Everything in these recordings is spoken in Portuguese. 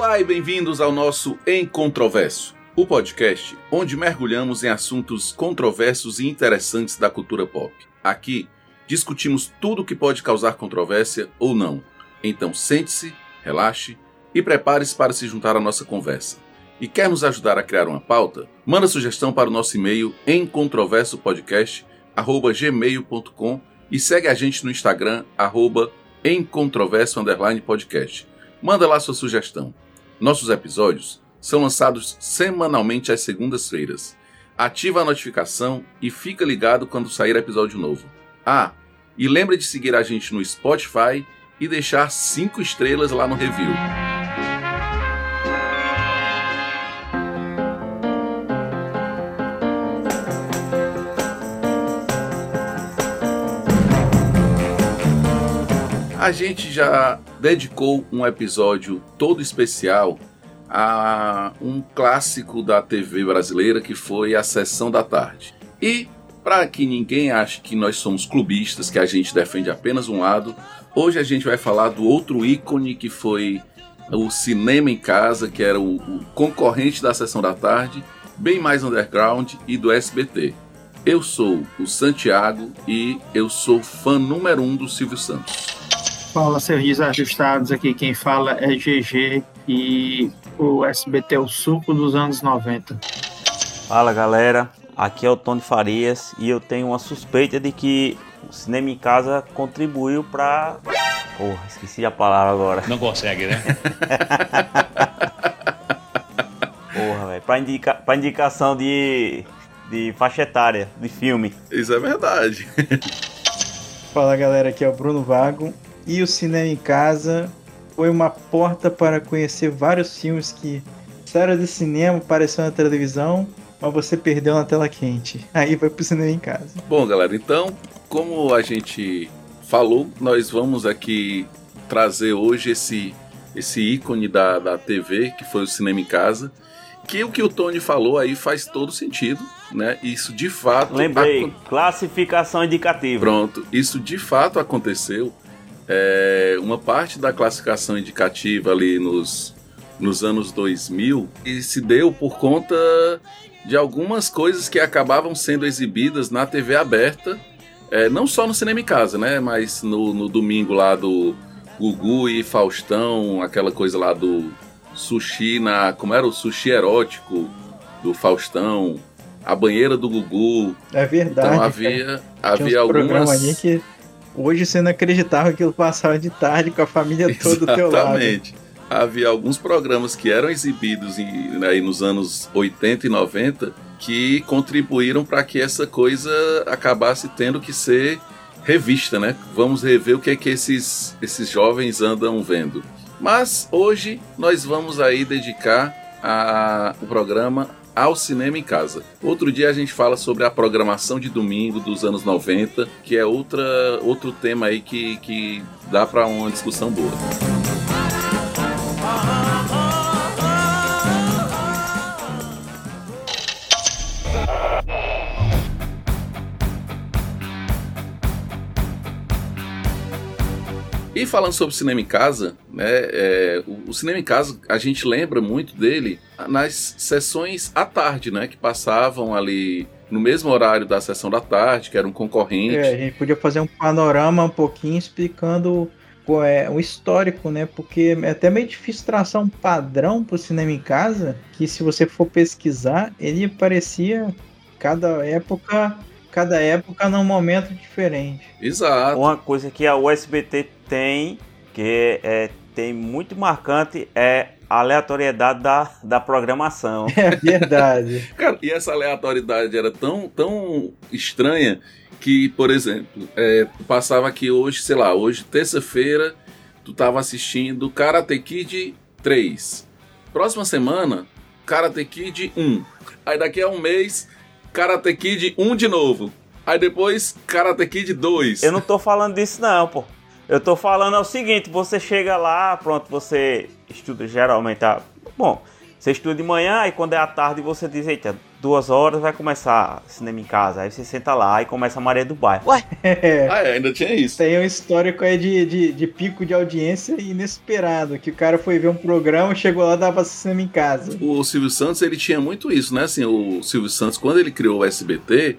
Olá e bem-vindos ao nosso Em Controverso, o podcast onde mergulhamos em assuntos controversos e interessantes da cultura pop. Aqui discutimos tudo o que pode causar controvérsia ou não. Então sente-se, relaxe e prepare-se para se juntar à nossa conversa. E quer nos ajudar a criar uma pauta? Manda sugestão para o nosso e-mail em controversopodcast@gmail.com e segue a gente no Instagram arroba em controverso podcast. Manda lá sua sugestão. Nossos episódios são lançados semanalmente às segundas-feiras. Ativa a notificação e fica ligado quando sair episódio novo. Ah, e lembre de seguir a gente no Spotify e deixar 5 estrelas lá no review. A gente já dedicou um episódio todo especial a um clássico da TV brasileira que foi a Sessão da Tarde. E para que ninguém ache que nós somos clubistas, que a gente defende apenas um lado, hoje a gente vai falar do outro ícone que foi o Cinema em Casa, que era o, o concorrente da Sessão da Tarde, bem mais underground e do SBT. Eu sou o Santiago e eu sou fã número um do Silvio Santos. Fala, seus ajustados aqui. Quem fala é GG e o SBT é o suco dos anos 90. Fala, galera. Aqui é o Tony Farias e eu tenho uma suspeita de que o Cinema em Casa contribuiu para. Porra, esqueci a palavra agora. Não consegue, né? Porra, velho. Pra, indica... pra indicação de... de faixa etária de filme. Isso é verdade. Fala, galera. Aqui é o Bruno Vago e o cinema em casa foi uma porta para conhecer vários filmes que saíram de cinema, apareceram na televisão, mas você perdeu na tela quente. Aí vai pro cinema em casa. Bom, galera, então, como a gente falou, nós vamos aqui trazer hoje esse, esse ícone da, da TV, que foi o cinema em casa. Que o que o Tony falou aí faz todo sentido, né? Isso de fato. Lembrei, classificação indicativa. Pronto, isso de fato aconteceu é, uma parte da classificação indicativa ali nos, nos anos 2000 e se deu por conta de algumas coisas que acabavam sendo exibidas na TV aberta, é, não só no cinema em casa, né, mas no, no domingo lá do Gugu e Faustão, aquela coisa lá do sushi na, como era o sushi erótico do Faustão, a banheira do Gugu. É verdade. Então havia, havia algumas que Hoje você não acreditava que aquilo passava de tarde com a família toda do teu lado. Exatamente. Havia alguns programas que eram exibidos em, né, nos anos 80 e 90 que contribuíram para que essa coisa acabasse tendo que ser revista, né? Vamos rever o que é que esses, esses jovens andam vendo. Mas hoje nós vamos aí dedicar a, o programa ao cinema em casa. Outro dia a gente fala sobre a programação de domingo dos anos 90, que é outra, outro tema aí que, que dá para uma discussão boa. E falando sobre cinema em casa, né, é, o, o, cinema em casa a gente lembra muito dele nas sessões à tarde, né, que passavam ali no mesmo horário da sessão da tarde, que era um concorrente. É, a gente podia fazer um panorama um pouquinho explicando é, o histórico, né? Porque é até meio difícil traçar um padrão para o cinema em casa, que se você for pesquisar, ele parecia cada época cada época num momento diferente. Exato. Uma coisa que a USBT tem, que é, tem muito marcante, é a aleatoriedade da, da programação. É verdade. Cara, e essa aleatoriedade era tão, tão estranha que, por exemplo, é, passava aqui hoje, sei lá, hoje, terça-feira, tu tava assistindo Karate Kid 3. Próxima semana, Karate Kid 1. Aí daqui a um mês, Karate Kid 1 de novo. Aí depois, Karate Kid 2. Eu não tô falando disso não, pô. Eu tô falando é o seguinte, você chega lá, pronto, você estuda geralmente, tá? Bom, Você estuda de manhã, e quando é à tarde você diz, eita, duas horas vai começar cinema em casa. Aí você senta lá e começa a Maria do Bairro. Ué? ah, é, ainda tinha isso. Tem um histórico aí de, de, de, pico de audiência inesperado. Que o cara foi ver um programa, chegou lá e dava cinema em casa. O Silvio Santos, ele tinha muito isso, né? Assim, o Silvio Santos, quando ele criou o SBT,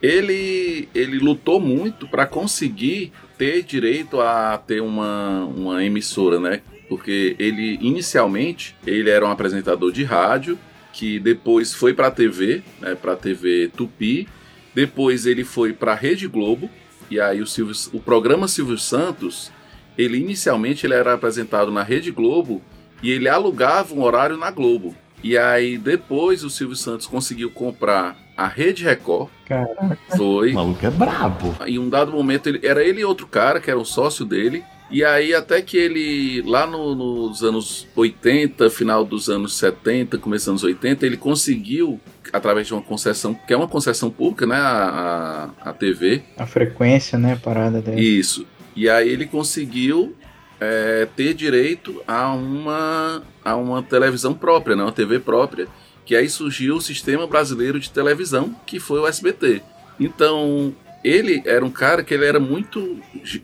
ele, ele lutou muito para conseguir ter direito a ter uma, uma emissora, né? Porque ele inicialmente ele era um apresentador de rádio que depois foi para a TV, né, para a TV Tupi. Depois ele foi para a Rede Globo e aí o, Silvio, o programa Silvio Santos, ele inicialmente ele era apresentado na Rede Globo e ele alugava um horário na Globo. E aí depois o Silvio Santos conseguiu comprar a Rede Record. Caraca. Foi. O maluco é brabo. Em um dado momento ele, era ele e outro cara que era um sócio dele e aí, até que ele, lá no, nos anos 80, final dos anos 70, começando dos 80, ele conseguiu, através de uma concessão, que é uma concessão pública, né? A, a, a TV. A frequência, né? Parada dele. Isso. E aí ele conseguiu é, ter direito a uma, a uma televisão própria, né? Uma TV própria. Que aí surgiu o Sistema Brasileiro de Televisão, que foi o SBT. Então, ele era um cara que ele era muito.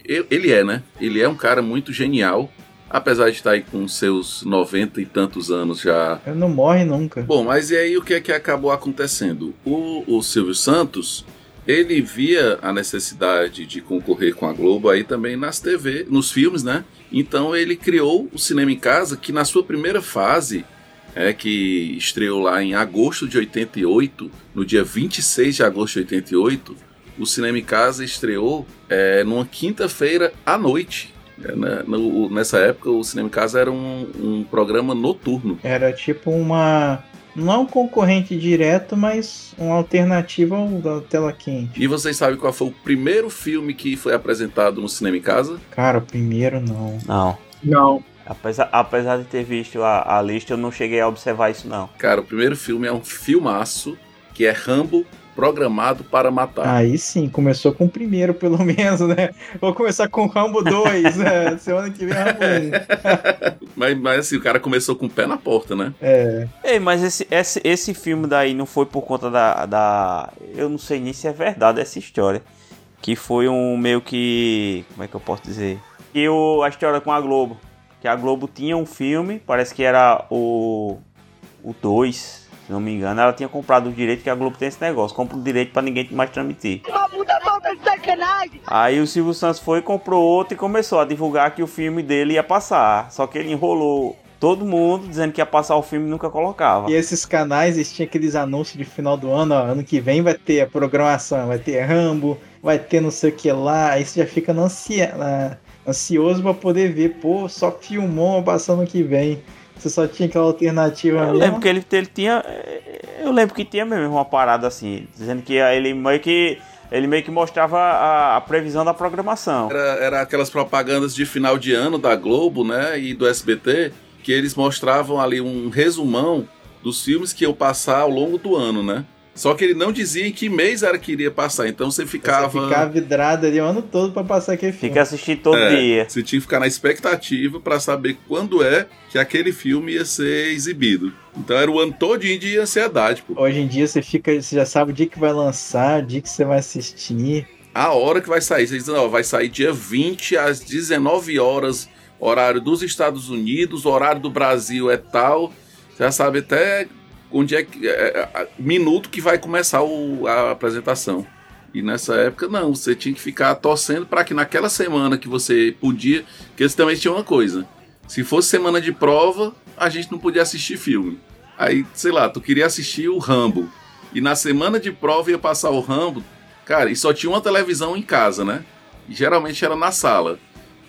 Ele é, né? Ele é um cara muito genial. Apesar de estar aí com seus 90 e tantos anos já. Ele não morre nunca. Bom, mas e aí o que é que acabou acontecendo? O, o Silvio Santos, ele via a necessidade de concorrer com a Globo aí também nas TV, nos filmes, né? Então ele criou o Cinema em Casa, que na sua primeira fase, é que estreou lá em agosto de 88, no dia 26 de agosto de 88, o Cinema em Casa estreou é, numa quinta-feira à noite. É, né? no, nessa época, o Cinema em Casa era um, um programa noturno. Era tipo uma não um concorrente direto, mas uma alternativa ao da tela quente. E vocês sabem qual foi o primeiro filme que foi apresentado no cinema em casa? Cara, o primeiro não. Não. Não. Apesar, apesar de ter visto a, a lista, eu não cheguei a observar isso não. Cara, o primeiro filme é um filmaço que é Rambo programado para matar. Aí sim, começou com o primeiro, pelo menos, né? Vou começar com Rambo 2, né? Semana que vem Rambo 1. mas, mas assim, o cara começou com o pé na porta, né? É. Ei, mas esse, esse, esse filme daí não foi por conta da, da. Eu não sei nem se é verdade essa história. Que foi um meio que. Como é que eu posso dizer? Que o, a história com a Globo. Que a Globo tinha um filme, parece que era o. O 2 se não me engano, ela tinha comprado o direito que a Globo tem esse negócio, compra o direito para ninguém mais transmitir. Aí o Silvio Santos foi, comprou outro e começou a divulgar que o filme dele ia passar. Só que ele enrolou todo mundo dizendo que ia passar o filme e nunca colocava. E esses canais, eles tinham aqueles anúncios de final do ano, ó, ano que vem vai ter a programação, vai ter Rambo, vai ter não sei o que lá, aí você já fica ansia, ansioso para poder ver, pô, só filmou passando ano que vem. Você só tinha aquela alternativa Eu lembro que ele, ele tinha. Eu lembro que tinha mesmo uma parada assim, dizendo que ele meio que. Ele meio que mostrava a, a previsão da programação. Era, era aquelas propagandas de final de ano da Globo, né? E do SBT, que eles mostravam ali um resumão dos filmes que iam passar ao longo do ano, né? Só que ele não dizia em que mês era que iria passar, então você ficava. Você ficava vidrado ali o ano todo para passar aquele filme. Fica assistindo todo é, dia. Você tinha que ficar na expectativa para saber quando é que aquele filme ia ser exibido. Então era o ano todinho de ansiedade, pô. Hoje em dia você fica, você já sabe o dia que vai lançar, o dia que você vai assistir. A hora que vai sair. Você diz, não, vai sair dia 20 às 19 horas, horário dos Estados Unidos, horário do Brasil é tal. Você já sabe até onde é que. É, é, minuto que vai começar o, a apresentação. E nessa época, não, você tinha que ficar torcendo para que naquela semana que você podia. Porque eles também tinham uma coisa. Se fosse semana de prova, a gente não podia assistir filme. Aí, sei lá, tu queria assistir o Rambo. E na semana de prova ia passar o Rambo. Cara, e só tinha uma televisão em casa, né? E geralmente era na sala.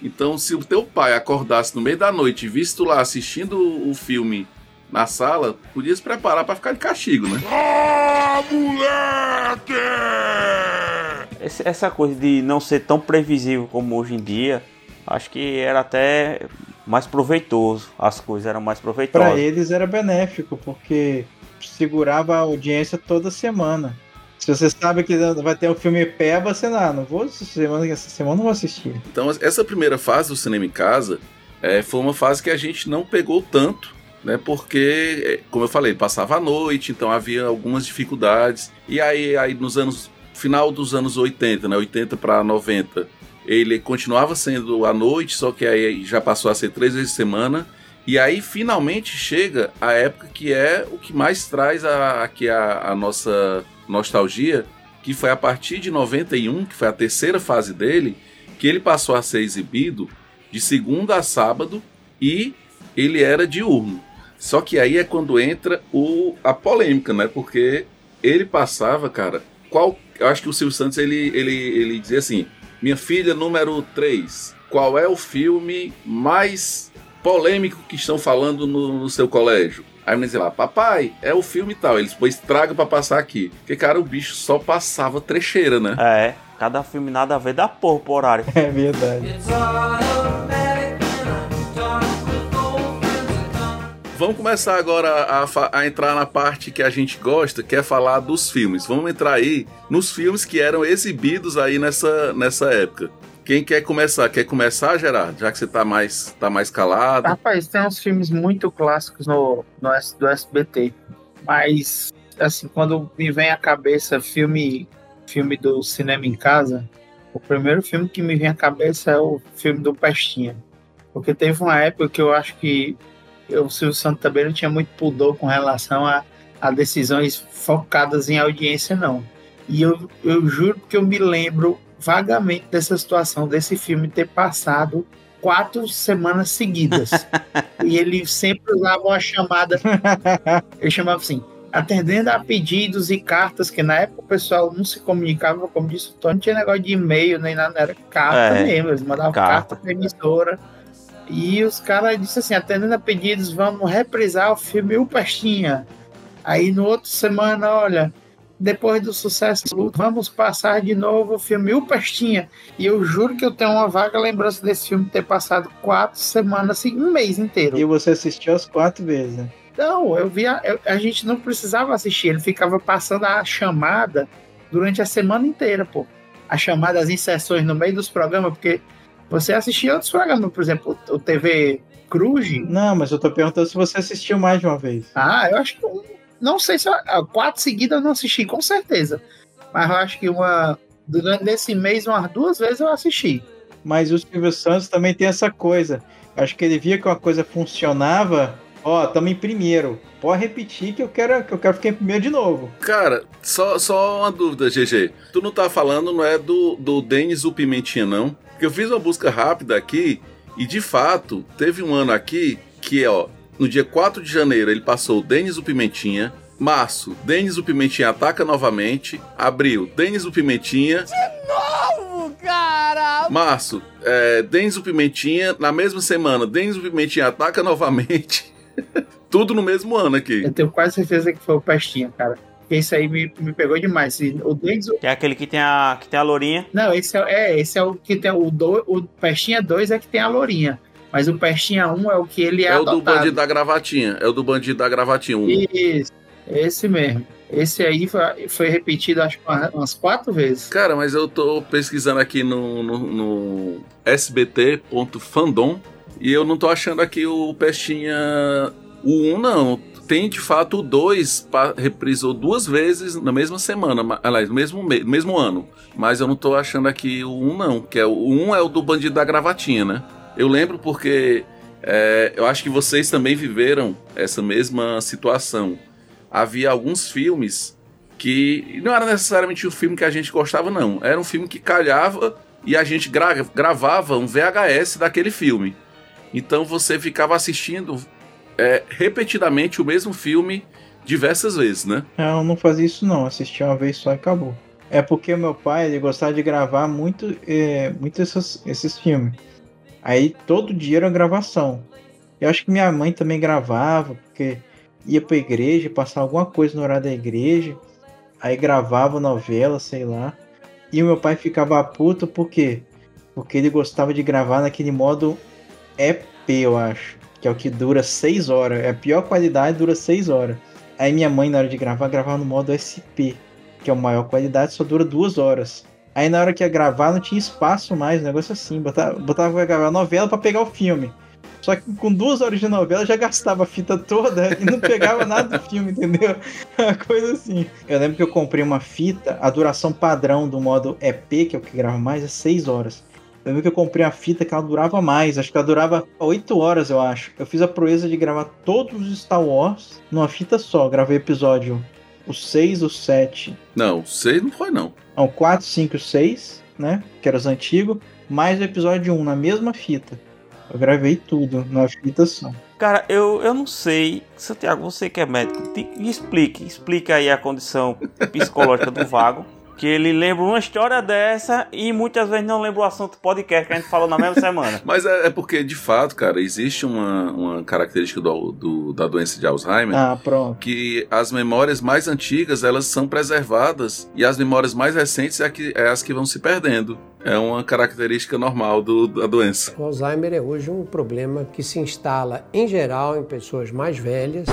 Então, se o teu pai acordasse no meio da noite e visse tu lá assistindo o filme na sala, podia se preparar para ficar de castigo, né? Ah, moleque! Essa coisa de não ser tão previsível como hoje em dia, acho que era até mais proveitoso. As coisas eram mais proveitosas. Para eles era benéfico, porque segurava a audiência toda semana. Se você sabe que vai ter o um filme pé, você não, não vou essa semana, essa semana não vou assistir. Então essa primeira fase do cinema em casa é, foi uma fase que a gente não pegou tanto né? Porque, é, como eu falei, passava a noite, então havia algumas dificuldades. E aí, aí nos anos final dos anos 80, né? 80 para 90, ele continuava sendo à noite, só que aí já passou a ser três vezes por semana. E aí finalmente chega a época que é o que mais traz a, aqui a, a nossa nostalgia, que foi a partir de 91, que foi a terceira fase dele, que ele passou a ser exibido de segunda a sábado e ele era diurno. Só que aí é quando entra o, a polêmica, né? Porque ele passava, cara, qual. Eu acho que o Silvio Santos ele, ele, ele dizia assim: Minha filha número 3, qual é o filme mais polêmico que estão falando no, no seu colégio? Aí a menina dizia lá, papai, é o filme e tal. Eles depois traga para passar aqui. Porque, cara, o bicho só passava trecheira, né? É, cada filme nada a ver dá porra pro horário. É verdade. Vamos começar agora a, a, entrar na parte que a gente gosta, que é falar dos filmes. Vamos entrar aí nos filmes que eram exibidos aí nessa, nessa época. Quem quer começar? Quer começar, Gerardo? Já que você tá mais, tá mais calado. Rapaz, tem uns filmes muito clássicos no, no do SBT. Mas, assim, quando me vem à cabeça filme, filme do cinema em casa, o primeiro filme que me vem à cabeça é o filme do Pestinha. Porque teve uma época que eu acho que o Silvio Santos também não tinha muito pudor com relação a, a decisões focadas em audiência, não. E eu, eu juro que eu me lembro vagamente dessa situação, desse filme ter passado quatro semanas seguidas. e ele sempre usava uma chamada. Ele chamava assim: atendendo a pedidos e cartas, que na época o pessoal não se comunicava, como disse o Tony, não tinha negócio de e-mail nem nada, era carta é, mesmo. Eles mandavam carta, carta para emissora e os caras disseram assim: atendendo a pedidos, vamos reprisar o filme O Pestinha. Aí no outro semana, olha, depois do sucesso vamos passar de novo o filme O Pestinha. E eu juro que eu tenho uma vaga lembrança desse filme ter passado quatro semanas, assim, um mês inteiro. E você assistiu as quatro vezes, né? Não, eu via. Eu, a gente não precisava assistir, ele ficava passando a chamada durante a semana inteira, pô. A chamada, as inserções no meio dos programas, porque você assistia outros programas, por exemplo, o TV Cruz? Não, mas eu tô perguntando se você assistiu mais de uma vez. Ah, eu acho que. Não sei se. Quatro seguidas eu não assisti, com certeza. Mas eu acho que uma. Durante esse mês, umas duas vezes eu assisti. Mas o Silvio Santos também tem essa coisa. Acho que ele via que uma coisa funcionava. Ó, oh, tamo em primeiro. Pode repetir que eu quero que eu quero ficar em primeiro de novo. Cara, só, só uma dúvida, GG. Tu não tá falando, não é do, do Denis o Pimentinha, não? Porque eu fiz uma busca rápida aqui e de fato teve um ano aqui que, ó, no dia 4 de janeiro ele passou Denis o Pimentinha. Março, Denis o Pimentinha ataca novamente. Abril, Denis o Pimentinha. De novo, cara! Março, é, Denis o Pimentinha. Na mesma semana, Denis o Pimentinha ataca novamente. Tudo no mesmo ano aqui. Eu tenho quase certeza que foi o Pestinha, cara. Esse aí me, me pegou demais. O Denzel... Que é aquele que tem a, que tem a lourinha. Não, esse é, é esse é o que tem o, do, o Pestinha 2 é que tem a lourinha. Mas o Pestinha 1 é o que ele é. É adotado. o do bandido da gravatinha. É o do bandido da gravatinha 1. Isso, esse mesmo. Esse aí foi, foi repetido, acho que umas quatro vezes. Cara, mas eu tô pesquisando aqui no, no, no sbt.fandom e eu não tô achando aqui o Pestinha. O 1 não tem de fato 2 reprisou duas vezes na mesma semana, aliás, no mesmo, mesmo ano. Mas eu não tô achando aqui o 1 um, não, que é o 1 um é o do Bandido da Gravatinha, né? Eu lembro porque é, eu acho que vocês também viveram essa mesma situação. Havia alguns filmes que não era necessariamente o filme que a gente gostava, não. Era um filme que calhava e a gente gra gravava um VHS daquele filme. Então você ficava assistindo é, repetidamente o mesmo filme diversas vezes, né? Não, não fazia isso não, assistia uma vez só e acabou. É porque meu pai ele gostava de gravar muito, é, muito esses, filmes. Aí todo dia era gravação. Eu acho que minha mãe também gravava, porque ia pra igreja, passar alguma coisa no horário da igreja, aí gravava novela, sei lá. E o meu pai ficava puto por quê? Porque ele gostava de gravar naquele modo EP, eu acho que é o que dura 6 horas. É a pior qualidade, dura 6 horas. Aí minha mãe, na hora de gravar, gravava no modo SP, que é a maior qualidade, só dura 2 horas. Aí na hora que ia gravar não tinha espaço mais, um negócio assim. Botava, pra gravar novela para pegar o filme. Só que com duas horas de novela já gastava a fita toda e não pegava nada do filme, entendeu? Uma coisa assim. Eu lembro que eu comprei uma fita, a duração padrão do modo EP, que é o que grava mais, é 6 horas. Eu lembro que eu comprei a fita que ela durava mais, acho que ela durava 8 horas, eu acho. Eu fiz a proeza de gravar todos os Star Wars numa fita só. Gravei episódio o 6, o 7. Não, 6 não foi não. Não, 4, 5 6, né? Que eram os antigos. Mais o episódio 1 na mesma fita. Eu gravei tudo numa fita só. Cara, eu, eu não sei. Santiago, você que é médico, te, explique. Explique aí a condição psicológica do vago. Que ele lembra uma história dessa e muitas vezes não lembra o assunto do podcast que a gente falou na mesma semana. Mas é, é porque, de fato, cara, existe uma, uma característica do, do, da doença de Alzheimer. Ah, pronto. Que as memórias mais antigas, elas são preservadas e as memórias mais recentes é, que, é as que vão se perdendo. É uma característica normal do, da doença. O Alzheimer é hoje um problema que se instala, em geral, em pessoas mais velhas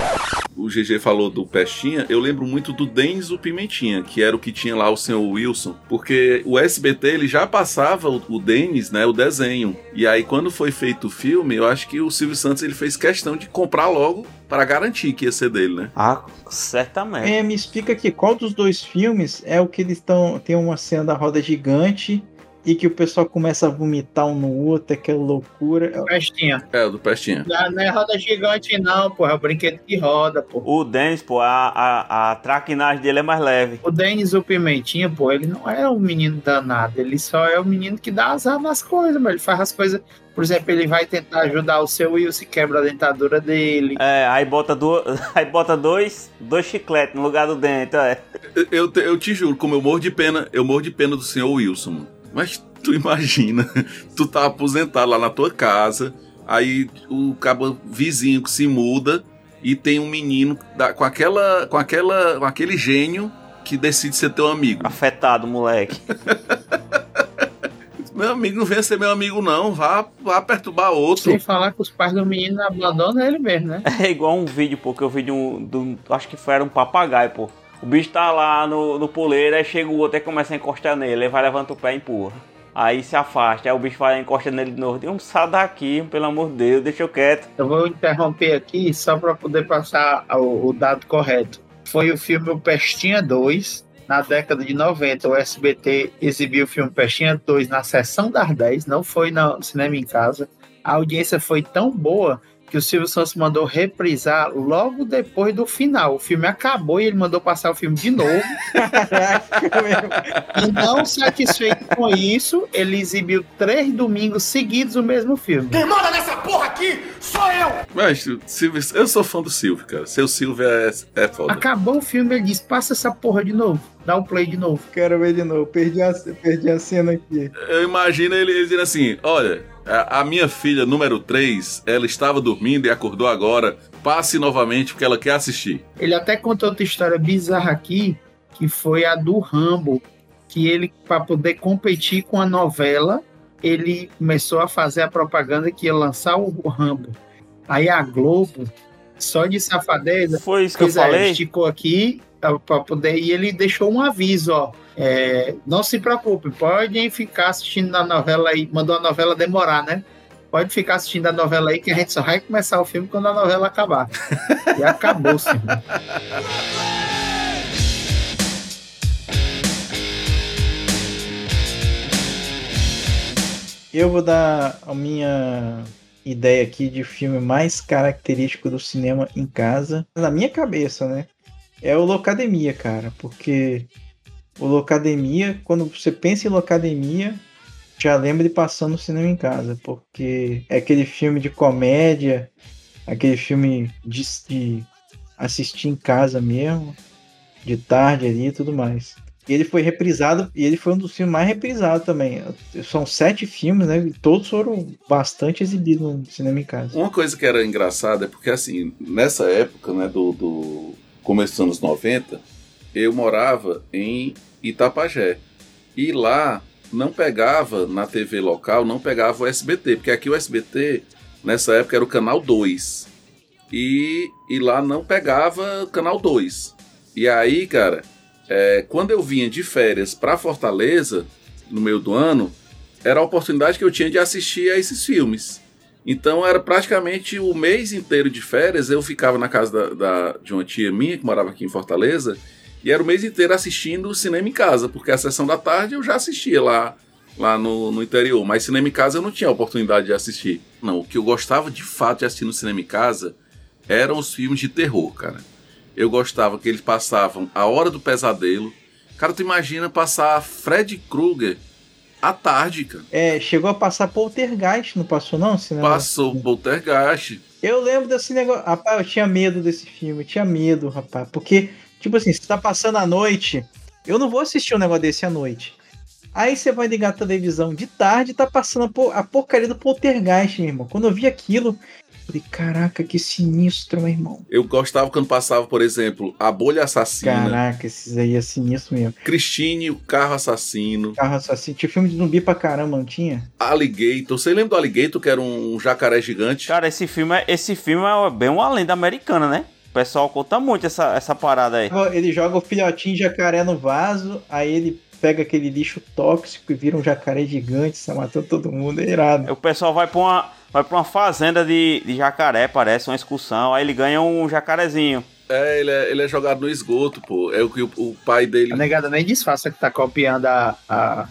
o GG falou do Pestinha, eu lembro muito do Denzo Pimentinha, que era o que tinha lá o senhor Wilson, porque o SBT ele já passava o, o Denis, né, o desenho. E aí quando foi feito o filme, eu acho que o Silvio Santos ele fez questão de comprar logo para garantir que ia ser dele, né? Ah, certamente. É, me explica aqui, qual dos dois filmes é o que eles estão tem uma cena da roda gigante e que o pessoal começa a vomitar um no outro, aquela loucura. Pestinha. É, o do Pestinha. Não, não é roda gigante, não, pô. É o brinquedo que roda, pô. O Denis, pô, a, a, a traquinagem dele é mais leve. O Denis, o Pimentinha, pô, ele não é um menino danado. Ele só é o menino que dá azar nas coisas, mas ele faz as coisas. Por exemplo, ele vai tentar ajudar o seu Will se quebra a dentadura dele. É, aí bota, do, aí bota dois, dois chicletes no lugar do dente, é. Eu, eu, eu te juro, como eu morro de pena, eu morro de pena do senhor Wilson, mano. Mas tu imagina, tu tá aposentado lá na tua casa, aí o cabo vizinho que se muda e tem um menino da, com aquela com aquela com aquele gênio que decide ser teu amigo. Afetado, moleque. meu amigo não venha ser meu amigo não, vá, vá perturbar outro. Sem falar que os pais do menino abandonam ele mesmo, né? É igual um vídeo, pô, que eu vi de um, de um acho que foi era um papagaio, pô. O bicho tá lá no, no poleiro, aí chega o outro e começa a encostar nele. Ele vai, levanta o pé e empurra. Aí se afasta, aí o bicho vai encosta nele de novo. Um sai daqui, pelo amor de Deus, deixa eu quieto. Eu vou interromper aqui só para poder passar o, o, dado correto. Foi o filme O Pestinha 2. Na década de 90, o SBT exibiu o filme Pestinha 2 na sessão das 10, não foi no cinema em casa. A audiência foi tão boa que o Silvio Santos mandou reprisar logo depois do final. O filme acabou e ele mandou passar o filme de novo. e não satisfeito com isso, ele exibiu três domingos seguidos o mesmo filme. Quem manda nessa porra aqui sou eu! Mas, Silvio, eu sou fã do Silvio, cara. Seu Silvio é, é foda. Acabou o filme, ele disse: passa essa porra de novo. Dá um play de novo. Quero ver de novo. Perdi a, perdi a cena aqui. Eu imagino ele, ele dizendo assim: olha. A minha filha, número 3, ela estava dormindo e acordou agora. Passe novamente porque ela quer assistir. Ele até contou outra história bizarra aqui, que foi a do Rambo, que ele, para poder competir com a novela, ele começou a fazer a propaganda que ia lançar o Rambo. Aí a Globo, só de safadeza, foi isso que eu é, falei. Esticou aqui para poder e ele deixou um aviso, ó é, não se preocupe, podem ficar assistindo a novela aí, mandou a novela demorar, né? Pode ficar assistindo a novela aí que a gente só vai começar o filme quando a novela acabar. e acabou, sim. Eu vou dar a minha ideia aqui de filme mais característico do cinema em casa, na minha cabeça, né? É o Locademia, cara, porque o Locademia, quando você pensa em Locademia, já lembra de passando no cinema em casa, porque é aquele filme de comédia, aquele filme de, de assistir em casa mesmo, de tarde ali e tudo mais. E ele foi reprisado, e ele foi um dos filmes mais reprisados também. São sete filmes, né? E todos foram bastante exibidos no cinema em casa. Uma coisa que era engraçada é porque, assim, nessa época, né, do, do começo dos anos 90, eu morava em Itapajé. E lá não pegava na TV local, não pegava o SBT, porque aqui o SBT nessa época era o canal 2. E, e lá não pegava canal 2. E aí, cara, é, quando eu vinha de férias para Fortaleza, no meio do ano, era a oportunidade que eu tinha de assistir a esses filmes. Então era praticamente o mês inteiro de férias. Eu ficava na casa da, da- de uma tia minha que morava aqui em Fortaleza e era o mês inteiro assistindo cinema em casa, porque a sessão da tarde eu já assistia lá, lá no, no interior, mas cinema em casa eu não tinha oportunidade de assistir. Não, o que eu gostava de fato de assistir no cinema em casa eram os filmes de terror, cara. Eu gostava que eles passavam A Hora do Pesadelo. Cara, tu imagina passar Fred Krueger à tarde, cara. É, chegou a passar Poltergeist, não passou não? Cinema? Passou Poltergeist. Eu lembro desse negócio. Rapaz, eu tinha medo desse filme, eu tinha medo, rapaz. Porque, tipo assim, você tá passando a noite. Eu não vou assistir um negócio desse à noite. Aí você vai ligar a televisão de tarde e tá passando a, po- a porcaria do Poltergeist, meu irmão. Quando eu vi aquilo, falei, caraca, que sinistro, meu irmão. Eu gostava quando passava, por exemplo, A Bolha Assassina, Caraca, esses aí é sinistro mesmo. Christine, o Carro Assassino, Carro assassino. Tinha filme de zumbi pra caramba, não tinha? Alligator. Você lembra do Alligator, que era um jacaré gigante? Cara, esse filme, é- esse filme é bem uma lenda americana, né? O pessoal conta muito essa, essa parada aí. Ele joga o filhotinho de jacaré no vaso, aí ele pega aquele lixo tóxico e vira um jacaré gigante, sai matando todo mundo, é irado. O pessoal vai pra uma, vai pra uma fazenda de, de jacaré, parece, uma excursão. Aí ele ganha um jacarezinho. É, ele é, ele é jogado no esgoto, pô. É o que o, o pai dele. A negada nem disfarça que tá copiando a, a,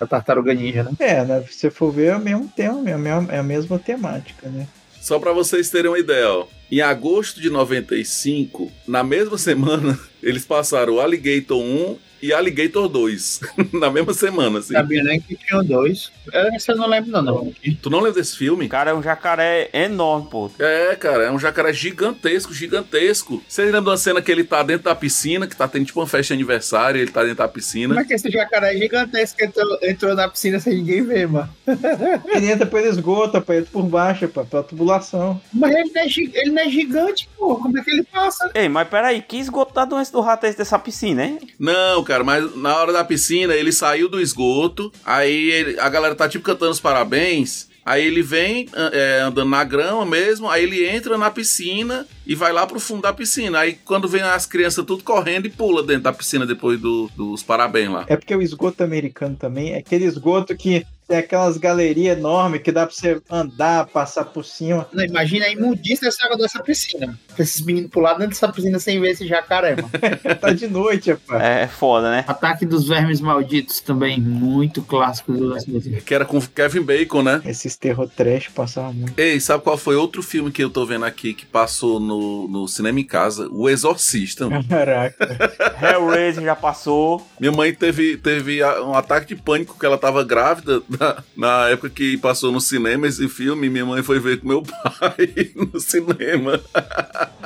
a tartaruga ninja, né? É, né? Se você for ver, é o mesmo tema, é a mesma, é a mesma temática, né? Só pra vocês terem uma ideia, ó. Em agosto de 95, na mesma semana, eles passaram o Alligator 1 e Alligator 2. na mesma semana, assim. Sabia nem que tinham dois. Essa eu não lembro, não. não. Tu não lembra desse filme? Cara, é um jacaré enorme, pô. É, cara, é um jacaré gigantesco, gigantesco. Vocês lembram da cena que ele tá dentro da piscina, que tá tendo tipo uma festa de aniversário, ele tá dentro da piscina? Como é que esse jacaré gigantesco entrou, entrou na piscina sem ninguém ver, mano? Ele entra pelo esgoto, rapaz, entra por baixo, rapaz, pela tubulação. Mas ele não, é, ele não é gigante, pô. Como é que ele passa? Ei, mas peraí, que esgoto da doença do rato é esse dessa piscina, hein? Não, cara, mas na hora da piscina ele saiu do esgoto, aí ele- a galera tá tipo cantando os parabéns. Aí ele vem é, andando na grama mesmo, aí ele entra na piscina e vai lá pro fundo da piscina. Aí quando vem as crianças tudo correndo e pula dentro da piscina depois do- dos parabéns lá. É porque o esgoto americano também é aquele esgoto que tem aquelas galerias enormes que dá pra você andar, passar por cima. Não, imagina a imundícia dessa água dessa piscina. Pra esses meninos pular dentro dessa piscina sem ver esse jacaré, mano. Tá de noite, rapaz. É foda, né? Ataque dos Vermes Malditos também, muito clássico do SBT. Que era com Kevin Bacon, né? Esses terror trash passavam muito. Ei, sabe qual foi outro filme que eu tô vendo aqui que passou no, no cinema em casa? O Exorcista. mano. Caraca. Hellraiser já passou. Minha mãe teve, teve um ataque de pânico que ela tava grávida na, na época que passou no cinema esse filme. Minha mãe foi ver com meu pai no cinema.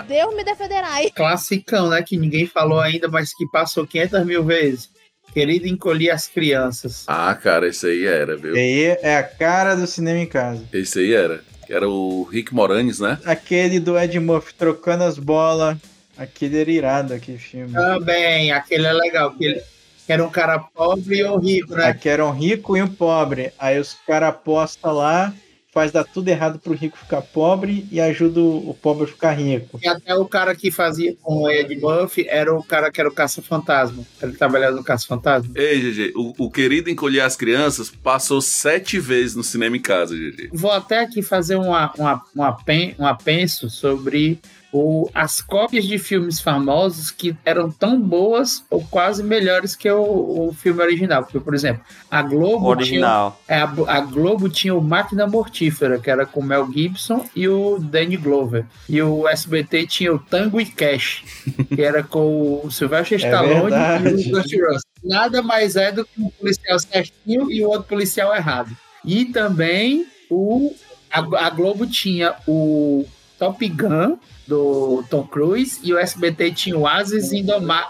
Deus me defenderá. Classicão, né? Que ninguém falou ainda, mas que passou 500 mil vezes. Querido encolher as crianças. Ah, cara, esse aí era, viu? E aí é a cara do cinema em casa. Esse aí era. Que era o Rick Moranis, né? Aquele do Ed Murphy trocando as bolas. Aquele era irado, aquele filme. Também, aquele é legal. Que ele que era um cara pobre ou rico, né? Aqui era um rico e um pobre. Aí os caras apostam lá, faz dar tudo errado pro rico ficar pobre e ajuda o pobre a ficar rico. E até o cara que fazia com o Ed Murphy era o cara que era o caça-fantasma. Ele trabalhava no caça-fantasma. Ei, GG, o, o querido Encolher as Crianças passou sete vezes no cinema em casa, GG. Vou até aqui fazer uma, uma, uma, pen, um apenso sobre o, as cópias de filmes famosos que eram tão boas ou quase melhores que o, o filme original. Porque, por exemplo, a Globo, Original. Tinha, é, a, a Globo tinha o Máquina Mortífera, que era com o Mel Gibson e o Danny Glover. E o SBT tinha o Tango e Cash, que era com o Sylvester Stallone verdade. e o Kurt Russell. Nada mais é do que um policial certinho e o outro policial errado. E também o, a, a Globo tinha o Top Gun do Tom Cruise e o SBT tinha o Ases, Indoma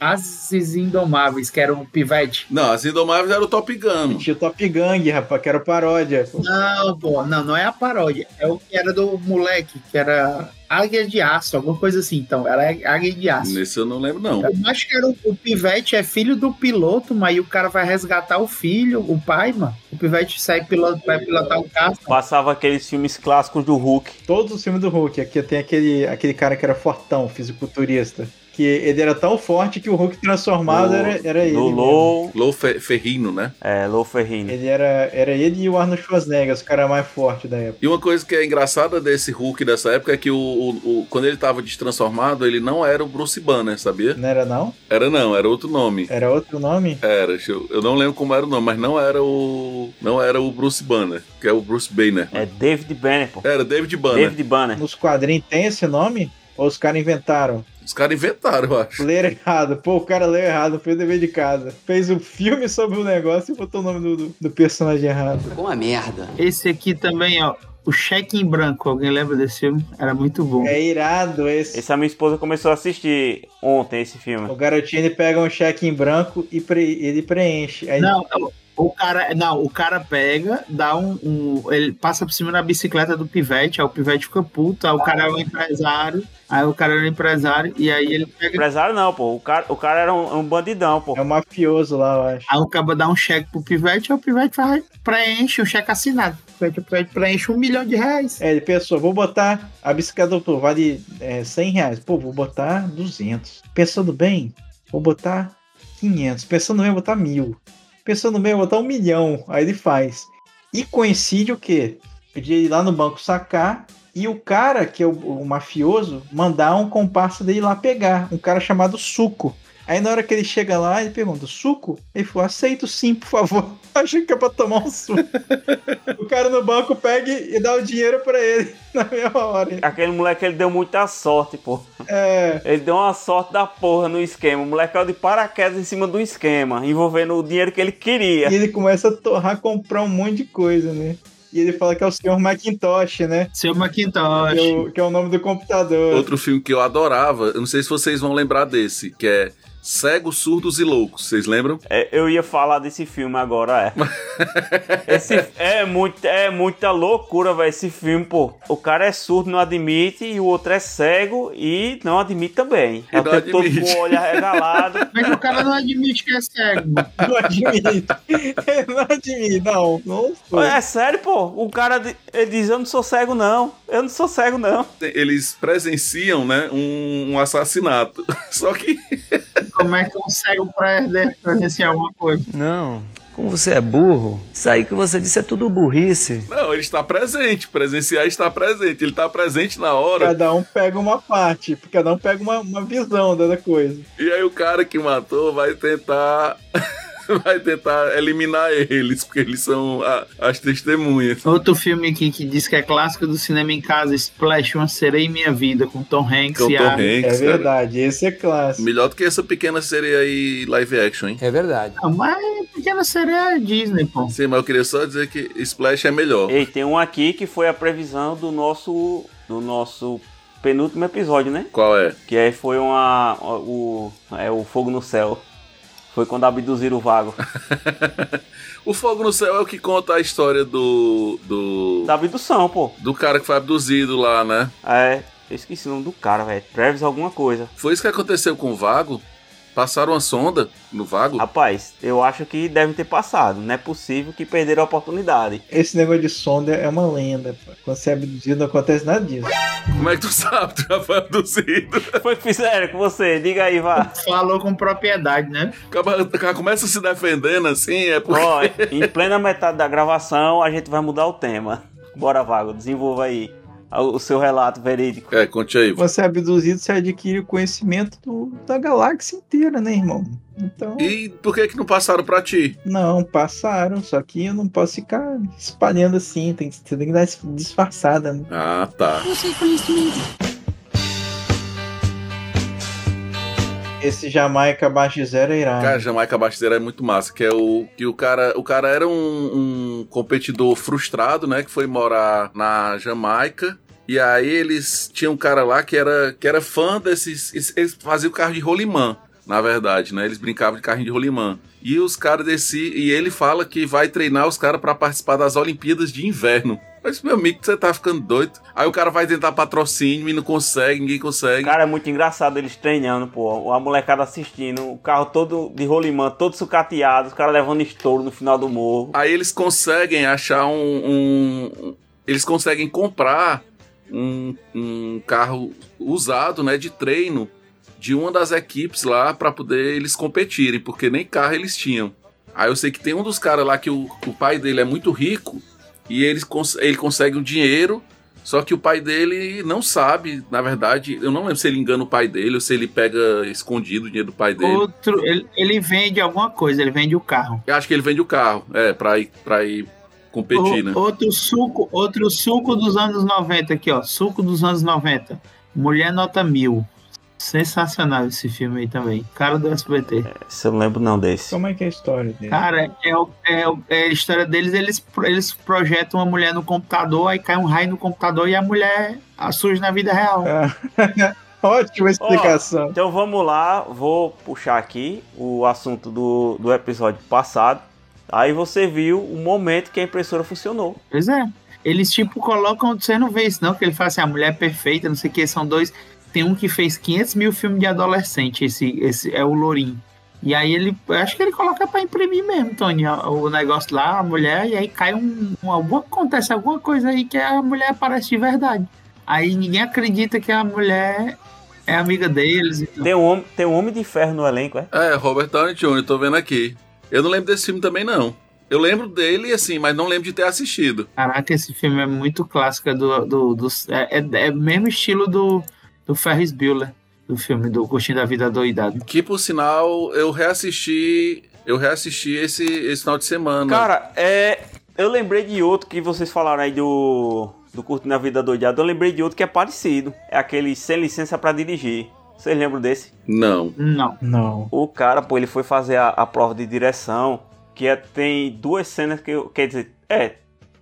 Ases Indomáveis, que era um pivete. Não, as Indomáveis era o Top Gun. Tinha o Top Gang, rapaz, que era paródia. pô. Não, pô, não, não é a paródia. É o que era do moleque, que era Águia de Aço, alguma coisa assim. Então, era Águia de Aço. Nesse eu não lembro, não. Eu acho que era o, o Pivete é filho do piloto, mas aí o cara vai resgatar o filho, o pai, mano. O Pivete sai pilot, vai pilotar o carro. Passava aqueles filmes clássicos do Hulk. Todos os filmes do Hulk. Aqui tem aquele, aquele cara que era fortão, fisiculturista. Que ele era tão forte que o Hulk transformado Do- era, era ele. Low. Lou Fe- Ferrino, né? É, Low Ferrino. Ele era, era ele e o Arnold Schwarzenegger, os caras mais fortes da época. E uma coisa que é engraçada desse Hulk dessa época é que o, o- o- quando ele tava destransformado, ele não era o Bruce Banner, sabia? Não era não? Era não, era outro nome. Era outro nome? Era, deixa eu, eu não lembro como era o nome, mas não era o. Não era o Bruce Banner, que é o Bruce Banner. É David Banner, pô. Era David Banner. David Banner. Nos quadrinhos tem esse nome? Ou os caras inventaram? Os caras inventaram, eu acho. Leram errado. Pô, o cara leu errado, fez o dever de casa. Fez um filme sobre o negócio e botou o nome do, do, do personagem errado. Ficou uma merda. Esse aqui também, ó. O Cheque em Branco. Alguém lembra desse filme? Era muito bom. É irado esse. Esse a minha esposa começou a assistir ontem esse filme. O garotinho ele pega um cheque em branco e pre- ele preenche. Aí Não, não, o cara, não, o cara pega, dá um, um- Ele passa por cima da bicicleta do pivete, aí o pivete fica puto, aí o cara é um empresário, aí o cara é um empresário, e aí ele pega. Empresário não, pô. O cara, o cara era um, um bandidão, pô. é um mafioso lá, eu acho. Aí o cara dá um cheque pro pivete, aí o pivete vai, preenche um cheque assinado. O pivete- o pivete preenche um milhão de reais. É, ele pensou, vou botar a bicicleta pô, vale é, 100 reais. Pô, vou botar 200. Pensando bem, vou botar 500. Pensando bem, vou botar mil. Pensando vou botar um milhão. Aí ele faz. E coincide o quê? De ir lá no banco sacar e o cara, que é o, o mafioso, mandar um comparsa dele lá pegar. Um cara chamado Suco. Aí na hora que ele chega lá, ele pergunta, suco? Ele falou, aceito sim, por favor. Achei que é pra tomar um suco. o cara no banco pega e dá o dinheiro pra ele na mesma hora. Aquele moleque, ele deu muita sorte, pô. É, Ele deu uma sorte da porra no esquema. O moleque caiu de paraquedas em cima do esquema, envolvendo o dinheiro que ele queria. e ele começa a torrar, comprar um monte de coisa, né? E ele fala que é o senhor Macintosh, né? Seu Macintosh. Que é o, que é o nome do computador. Outro filme que eu adorava, eu não sei se vocês vão lembrar desse, que é Cegos, Surdos e Loucos. Vocês lembram? É, eu ia falar desse filme agora, é. Esse é, muito, é muita loucura, velho, esse filme, pô. O cara é surdo, não admite, e o outro é cego e não admite também. E É o tempo todo admite. com o olho arregalado. Como é que o cara não admite que é cego? Não admite. Não admite, não. Não. É sério, pô. O cara diz: Eu não sou cego, não. Eu não sou cego, não. Eles presenciam, né, um, um assassinato. Só que Como é que um cego prende presenciar alguma coisa? Não. Como você é burro, isso aí que você disse é tudo burrice. Não, ele está presente. Presenciar está presente. Ele está presente na hora. Cada um pega uma parte, cada um pega uma, uma visão da coisa. E aí o cara que matou vai tentar. vai tentar eliminar eles, porque eles são a- as testemunhas. Outro filme aqui que diz que é clássico do cinema em casa, Splash, Uma Sereia em Minha Vida, com Tom Hanks Com e Tom a... Hanks, É cara. verdade, esse é clássico. Melhor do que essa pequena sereia aí live action, hein? É verdade. Não, mas Pequena Sereia é Disney, pô. Sim, mas eu queria só dizer que Splash é melhor. Ei, tem um aqui que foi a previsão do nosso. Do nosso penúltimo episódio, né? Qual é? Que aí foi uma. O, é o Fogo no Céu. Foi quando abduziram o vago. O Fogo no Céu é o que conta a história do. do. Da abdução, pô. do cara que foi abduzido lá, né? É. Eu esqueci o nome do cara, velho. Travis alguma coisa. Foi isso que aconteceu com o Vago? Passaram uma sonda no Vago? Rapaz, eu acho que deve ter passado. Não é possível que perderam a oportunidade. Esse negócio de sonda é uma lenda. pô. Quando você é abduzido, não acontece nada disso. Como é que tu sabe? Tu já foi abduzido. Foi o que fizeram com você? Diga aí, vá. Falou com propriedade, né? O cara- o cara começa se defendendo assim, é porque. Ó, em plena metade da gravação, a gente vai mudar o tema. Bora, Vago, desenvolva aí o seu relato verídico. É, conte aí. Você é abduzido, você adquire o conhecimento do- da galáxia inteira, né, irmão? Então, E por que que não passaram pra ti? não, passaram. Só que eu não posso ficar espalhando assim. Tem, que- você tem que dar disfarçada, né? Ah, tá. Esse Jamaica abaixo de zero é irado. Cara, Jamaica Basteira é muito massa, que é o que o cara, o cara era um, um competidor frustrado, né, que foi morar na Jamaica. E aí eles tinham um cara lá que era que era fã desses, eles- faziam carro de rolimã, na verdade, né? Eles brincavam de carrinho de rolimã. E os caras desse e ele fala que vai treinar os caras pra participar das Olimpíadas de Inverno. Mas meu amigo, você tá ficando doido. Aí o cara vai tentar patrocínio e não consegue, ninguém consegue. Cara, é muito engraçado eles treinando, pô. A molecada assistindo, o carro todo de rolimã, todo sucateado, os caras levando estouro no final do morro. Aí eles conseguem achar um. um- eles conseguem comprar um, um carro usado, né, de treino de uma das equipes lá para poder eles competirem, porque nem carro eles tinham. Aí eu sei que tem um dos caras lá que o, o pai dele é muito rico e ele, cons ele consegue um dinheiro, só que o pai dele não sabe, na verdade, eu não lembro se ele engana o pai dele ou se ele pega escondido o dinheiro do pai dele. Outro, ele, ele vende alguma coisa, ele vende o carro. Eu acho que ele vende o carro, é, pra ir, pra ir competir, né? O- Outro suco, outro suco dos anos 90 aqui, ó. Suco dos anos 90. Mulher Nota Mil. Sensacional esse filme aí também. Cara do SBT. Se eu não lembro não desse. Como é que é a história dele? Cara, é, o- é, o- é a história deles, eles, eles projetam uma mulher no computador, aí cai um raio no computador e a mulher surge na vida real. Ótima explicação. Então vamos lá, vou puxar aqui o assunto do, do episódio passado. Aí você viu o momento que a impressora funcionou. Pois é. Eles, tipo, colocam. Você não vê isso, não, que ele fala assim: a mulher é perfeita, não sei o que, são dois. Tem um que fez 500 mil filmes de adolescente, esse, esse é o Lourinho. E aí ele. eu Acho que ele coloca pra imprimir mesmo, Tony, o negócio lá, a mulher, e aí cai um. um alguma, acontece alguma coisa aí que a mulher aparece de verdade. Aí ninguém acredita que a mulher é amiga deles. Então. Tem um, homem, tem um homem de ferro no elenco, é? É, Robert Downey Jr., tô vendo aqui. Eu não lembro desse filme também, não. Eu lembro dele, assim, mas não lembro de ter assistido. Caraca, esse filme é muito clássico do. do, do é, é, é o mesmo estilo do, do Ferris Bueller, do filme do Curtindo a Vida Doidado. Que, por sinal, eu reassisti. Eu reassisti esse, esse final de semana. Cara, é. Eu lembrei de outro que vocês falaram aí do. Do Curtindo a Vida Doidado. Eu lembrei de outro que é parecido. É aquele Sem Licença pra Dirigir. Vocês lembram desse? Não. Não. Não. O cara, pô, ele foi fazer a, a prova de direção. Que é, tem duas cenas que eu. Quer dizer, é.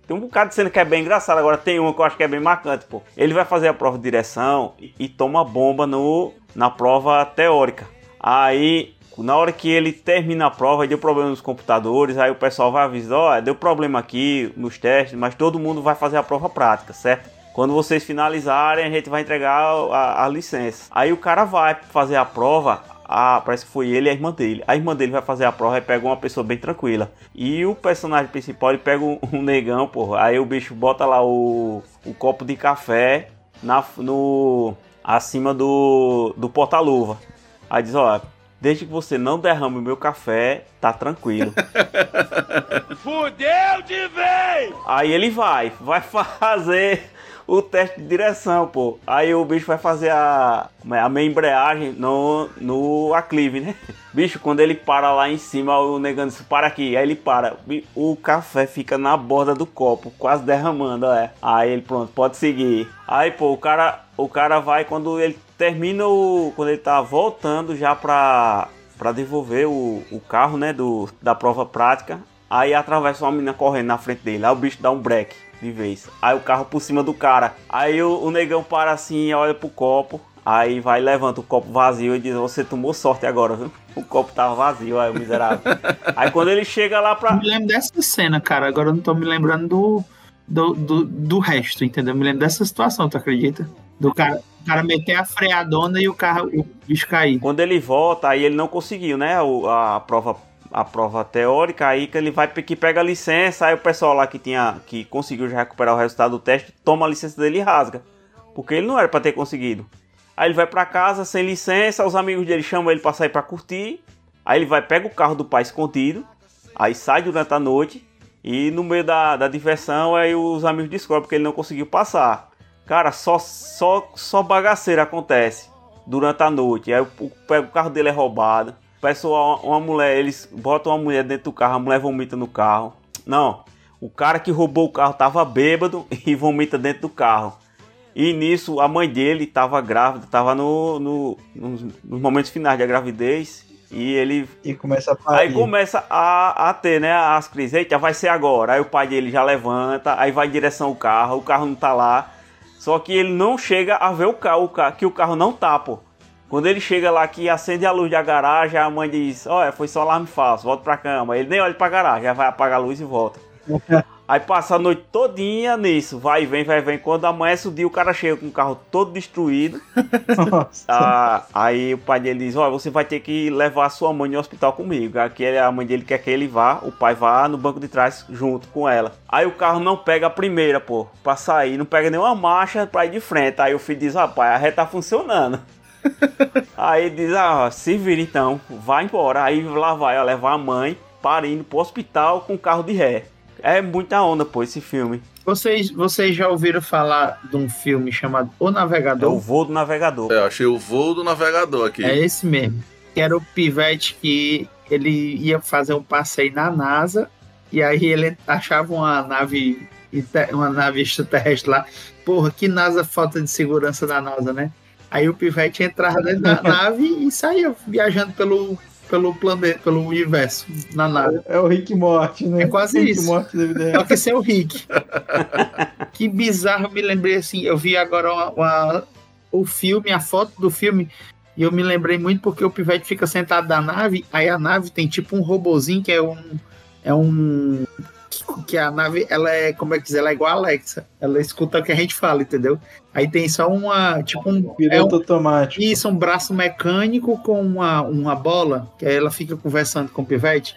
Tem um bocado de cena que é bem engraçada. Agora tem uma que eu acho que é bem marcante, pô. Ele vai fazer a prova de direção e, e toma bomba no, na prova teórica. Aí, na hora que ele termina a prova, deu problema nos computadores. Aí o pessoal vai avisar: ó, deu problema aqui nos testes, mas todo mundo vai fazer a prova prática, certo? Quando vocês finalizarem, a gente vai entregar a, a licença. Aí o cara vai fazer a prova. Ah, parece que foi ele e a irmã dele. A irmã dele vai fazer a prova e pega uma pessoa bem tranquila. E o personagem principal, ele pega um, um negão, porra. Aí o bicho bota lá o, o copo de café na, no, acima do, do porta-luva. Aí diz, ó, desde que você não derrame o meu café, tá tranquilo. Fudeu de vez! Aí ele vai, vai fazer o teste de direção, pô. Aí o bicho vai fazer a, é, a meia embreagem no, no aclive, né? Bicho, quando ele para lá em cima, o negando diz, para aqui. Aí ele para. O café fica na borda do copo, quase derramando, é. Aí ele, pronto, pode seguir. Aí, pô, o cara, o cara vai quando ele termina o... Quando ele tá voltando já pra, pra devolver o, o carro, né, do, da prova prática. Aí atravessa uma menina correndo na frente dele. Aí o bicho dá um break de vez. Aí o carro por cima do cara. Aí o, o negão para assim, olha pro copo. Aí vai, levanta o copo vazio e diz: Você tomou sorte agora, viu? O copo tava vazio, aí o miserável. aí quando ele chega lá pra. Eu me lembro dessa cena, cara. Agora eu não tô me lembrando do, do, do, do resto, entendeu? Eu me lembro dessa situação, tu acredita? Do cara, o cara meter a freadona e o carro, o bicho cair. Quando ele volta, aí ele não conseguiu, né? O- a, prova a prova teórica, aí que ele vai que pega a licença, aí o pessoal lá que tinha que conseguiu já recuperar o resultado do teste, toma a licença dele e rasga. Porque ele não era pra ter conseguido. Aí ele vai pra casa sem licença, os amigos dele chamam ele pra sair pra curtir. Aí ele vai, pega o carro do pai escondido, aí sai durante a noite e no meio da, da diversão aí os amigos descobrem que ele não conseguiu passar. Cara, só só só bagaceira acontece durante a noite. Aí o, o, o carro dele é roubado. O pessoal, uma mulher, eles botam uma mulher dentro do carro, a mulher vomita no carro. Não, o cara que roubou o carro tava bêbado e vomita dentro do carro. E nisso a mãe dele tava grávida, tava no, no- nos, nos momentos finais da gravidez. E ele E começa a parir. Aí começa a, a ter, né, as crises. Eita, vai ser agora. Aí o pai dele já levanta, aí vai em direção ao carro, o carro não tá lá. Só que ele não chega a ver o carro, o carro que o carro não tá, pô. Quando ele chega lá que acende a luz da garagem, a mãe diz: Olha, foi só alarme falso, volta pra cama. Ele nem olha pra garagem, já vai apagar a luz e volta. Aí passa a noite todinha nisso, vai e vem, vai e vem. Quando amanhece o dia, o cara chega com o carro todo destruído. Ah, aí o pai dele diz: Olha, você vai ter que levar a sua mãe no hospital comigo. Aqui a mãe dele quer que ele vá, o pai vá no banco de trás junto com ela. Aí o carro não pega a primeira, pô, pra sair, não pega nenhuma marcha pra ir de frente. Aí o filho diz: Rapaz, a ré tá funcionando. Aí diz, ah, se vira então, vai embora. Aí lá vai, ó, levar a mãe para indo pro hospital com carro de ré. É muita onda, pô, esse filme. Vocês, vocês já ouviram falar de um filme chamado O É o Navegador? voo do navegador. É, eu achei o voo do navegador aqui. É esse mesmo. Que era o pivete que ele ia fazer um passeio na NASA e aí ele achava uma nave uma nave extraterrestre lá. Porra, que NASA falta de segurança da NASA, né? Aí o pivete entrava dentro da nave e saía viajando pelo, pelo planeta, pelo universo na nave. É o Rick Morty, né? É quase Rick isso. Da vida Só que é o Rick. que bizarro, eu me lembrei assim, eu vi agora uma- uma- o filme, a foto do filme, e eu me lembrei muito porque o Pivete fica sentado na nave, aí a nave tem tipo um robozinho que é um. É um. Que a nave, ela é, como é que diz, ela é igual a Alexa. Ela escuta o que a gente fala, entendeu? Aí tem só uma, tipo um. É um Piloto automático. isso, um braço mecânico com uma, uma bola, que aí ela fica conversando com o Pivete.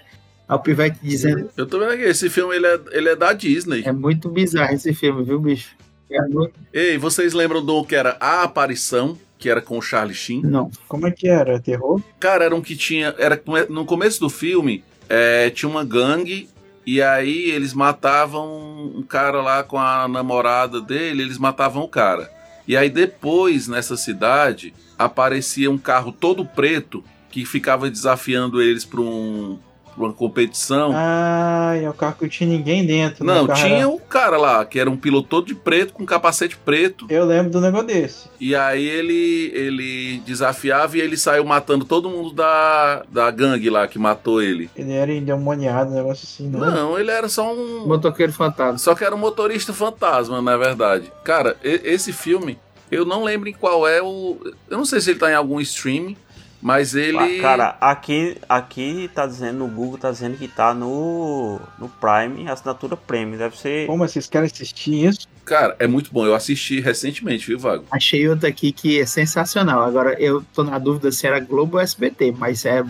Aí o Pivete dizendo, Eu tô vendo aqui, esse filme ele é, ele é da Disney. é muito bizarro esse filme, viu, bicho? É muito... Ei, vocês lembram do que era A Aparição, que era com o Charlie Sheen? Não. Como é que era? Terror? Cara, era um que tinha. Era, no começo do filme, é, tinha uma gangue. E aí eles matavam um cara lá com a namorada dele, eles matavam o cara. E aí depois, nessa cidade, aparecia um carro todo preto que ficava desafiando eles para um, uma competição. Ah, é o carro que não tinha ninguém dentro. né? Não, carro tinha um cara lá, que era um piloto todo de preto, com capacete preto. Eu lembro do negócio desse. E aí ele, ele desafiava e ele saiu matando todo mundo da, da gangue lá que matou ele. Ele era endemoniado, um negócio assim, não? Não, ele era só um. Motoqueiro fantasma. Só que era um motorista fantasma, na verdade. Cara, e- esse filme, eu não lembro em qual é o. Eu não sei se ele tá em algum streaming, mas ele. Ah, Cara, aqui, aqui tá dizendo, no Google tá dizendo que tá no, no Prime, assinatura Premium. Deve ser. Como vocês querem assistir isso? Cara, é muito bom. Eu assisti recentemente, viu, Vago? Achei outro aqui que é sensacional. Agora, eu tô na dúvida se era Globo ou SBT, mas é...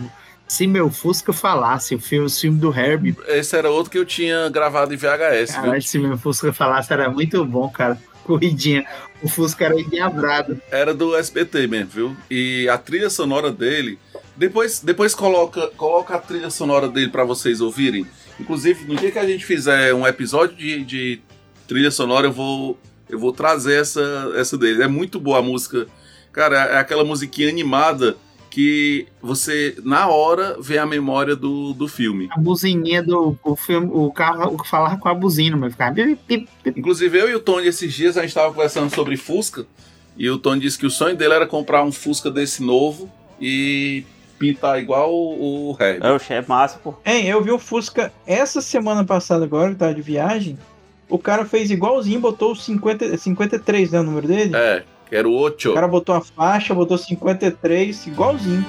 Se meu Fusca falasse, o filme, o filme do Herbie, Esse era outro que eu tinha gravado em VHS, viu? cara, se meu Fusca falasse, era muito bom, cara. Corridinha. O Fusca era endiabrado. Era do SBT mesmo, viu? E a trilha sonora dele. Depois, depois coloca, coloca a trilha sonora dele pra vocês ouvirem. Inclusive, no dia que a gente fizer um episódio de, de trilha sonora, eu vou, eu vou trazer essa, essa dele. É muito boa a música. Cara, é aquela musiquinha animada que você, na hora, vê a memória do, do filme. A buzininha do o filme, o carro falava com a buzina, mas ficava. Inclusive, eu e o Tony, esses dias, a gente estava conversando sobre Fusca. E o Tony disse que o sonho dele era comprar um Fusca desse novo e pintar igual o, o Herbie. É o chefe massa, pô. Hein, eu vi o Fusca essa semana passada agora, que tava de viagem. O cara fez igualzinho, botou o 50, 53, né, o número dele? É, que era o cara botou a faixa, botou 53, igualzinho.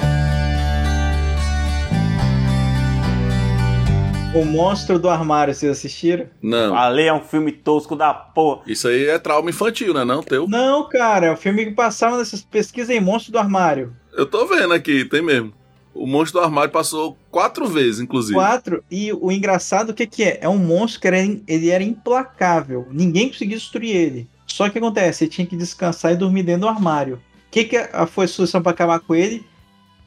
O Monstro do Armário, vocês assistiram? Não, Ali é um filme tosco da porra. isso aí é trauma infantil, né? Não, teu? Não, cara, é o filme que passava nessas pesquisas em Monstro do Armário. Eu tô vendo aqui, tem mesmo. O Monstro do Armário passou quatro vezes, inclusive. Quatro, e o engraçado, o que que é? É um monstro que era, ele era implacável. Ninguém conseguia destruir ele. Só que acontece, ele tinha que descansar e dormir dentro do armário. O que, que a- foi a solução para acabar com ele?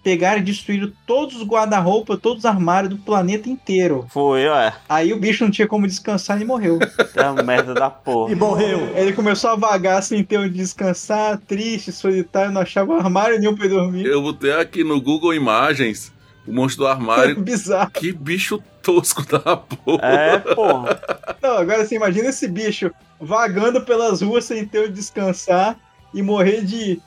Pegaram e destruíram todos os guarda-roupa, todos os armários do planeta inteiro. Foi, ué. Aí o bicho não tinha como descansar e morreu. É uma merda da porra. morreu. ele começou a vagar sem ter onde descansar, triste, solitário, não achava armário nenhum pra ele dormir. Eu botei aqui no Google Imagens o Monstro do Armário. Bizarro. que bicho tosco da porra. É, porra. Não, agora você imagina esse bicho vagando pelas ruas sem ter onde descansar e morrer de,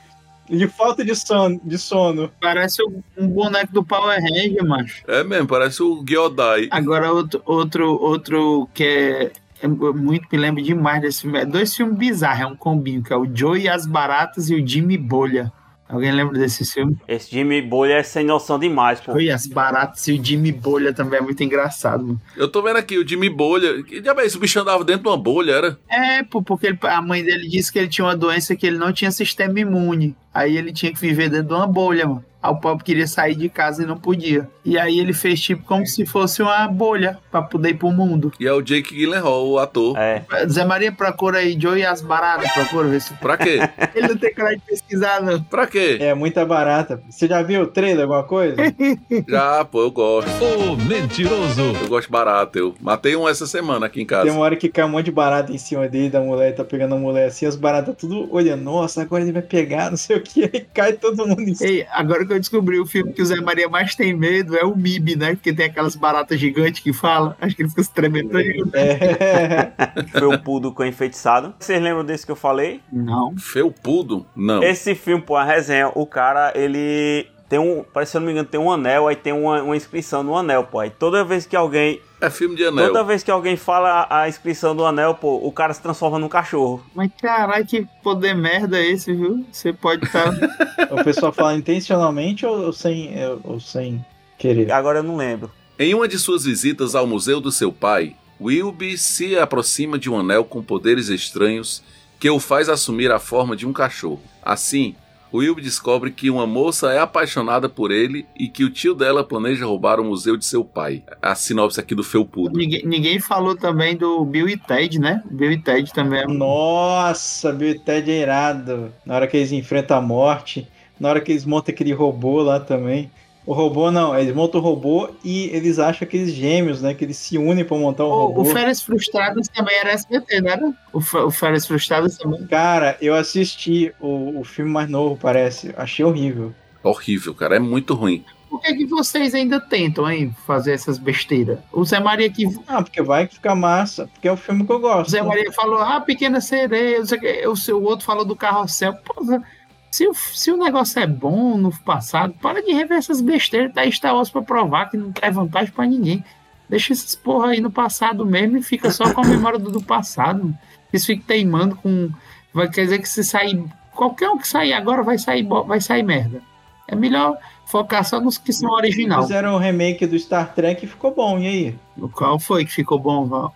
de falta de sono. De sono. Parece um boneco do Power Ranger, macho. É mesmo, parece o Gyodai. Agora, outro, outro, outro que é, é muito, me lembro demais desse filme. É dois filmes bizarros, é um combinho, que é o Joe e as Baratas e o Jimmy Bolha. Alguém lembra desse filme? Esse Jimmy Bolha é sem noção demais, pô. E as Baratas e o Jimmy Bolha também é muito engraçado, mano. Eu tô vendo aqui o Jimmy Bolha. Que diabo é isso? O bicho andava dentro de uma bolha, era? É, pô, porque ele- a mãe dele disse que ele tinha uma doença que ele não tinha sistema imune. Aí ele tinha que viver dentro de uma bolha, mano. O pobre queria sair de casa e não podia. E aí ele fez tipo como se fosse uma bolha pra poder ir pro mundo. E é o Jake Gyllenhaal, o ator. É. Zé Maria procura aí Joe e as baratas, procura ver se Pra quê? ele não tem coragem de pesquisar, não. Pra quê? É muita barata. Você já viu o trailer, alguma coisa? Já, pô, eu gosto. O mentiroso. Eu gosto barato. Eu matei um essa semana aqui em casa. Tem uma hora que cai um monte de barata em cima dele, da mulher, tá pegando a mulher assim, as baratas tudo olhando, nossa, agora ele vai pegar, não sei o que, aí cai todo mundo em cima. Ei, agora que eu descobri o filme que o Zé Maria mais tem medo é o MIB, né? Porque tem aquelas baratas gigantes que falam. Acho que ele fica se tremendo. É. Foi o Pudo com enfeitiçado. Vocês lembram desse que eu falei? Não. Felpudo? Não. Esse filme, pô, a resenha, o cara, ele tem um, parece se eu não me engano, tem um anel, aí tem uma, uma inscrição no anel, pô. Aí toda vez que alguém, É filme de anel. toda vez que alguém fala a inscrição do anel, pô, o cara se transforma num cachorro. Mas caralho, que poder merda é esse, viu? Você pode estar. o pessoal fala intencionalmente ou sem, ou sem querer? Agora eu não lembro. Em uma de suas visitas ao museu do seu pai, Wilby se aproxima de um anel com poderes estranhos que o faz assumir a forma de um cachorro. Assim, Wilby descobre que uma moça é apaixonada por ele e que o tio dela planeja roubar o museu de seu pai. A sinopse aqui do Felpudo. ninguém, ninguém falou também do Bill e Ted, né? Bill e Ted também é Nossa, Bill e Ted é irado. Na hora que eles enfrentam a morte, na hora que eles montam aquele robô lá também. O robô não, eles montam o robô e eles acham aqueles gêmeos, né? Que eles se unem pra montar o O, robô. o Férias Frustradas também era SBT, não era? O, o Férias Frustradas também. Cara, eu assisti o, o filme mais novo, parece. Achei horrível. Horrível, cara. É muito ruim. Por que, que vocês ainda tentam, hein, fazer essas besteiras? O Zé Maria que. Ah, porque vai ficar massa, porque é o filme que eu O gosto. Zé Maria falou, ah, pequena sereia, o que. O, seu, o outro falou do carrossel. Porra, se o, se o negócio é bom no passado, para de rever essas besteiras. Tá aí Star Wars pra provar que não traz vantagem pra ninguém. Deixa essas porra aí no passado mesmo e fica só com a memória do, do passado. Eles ficam teimando com. Vai quer dizer que se sair. Qualquer um que sair agora vai sair, vai sair merda. É melhor focar só nos que são original. Fizeram o remake do Star Trek e ficou bom, e aí? O Qual foi que ficou bom?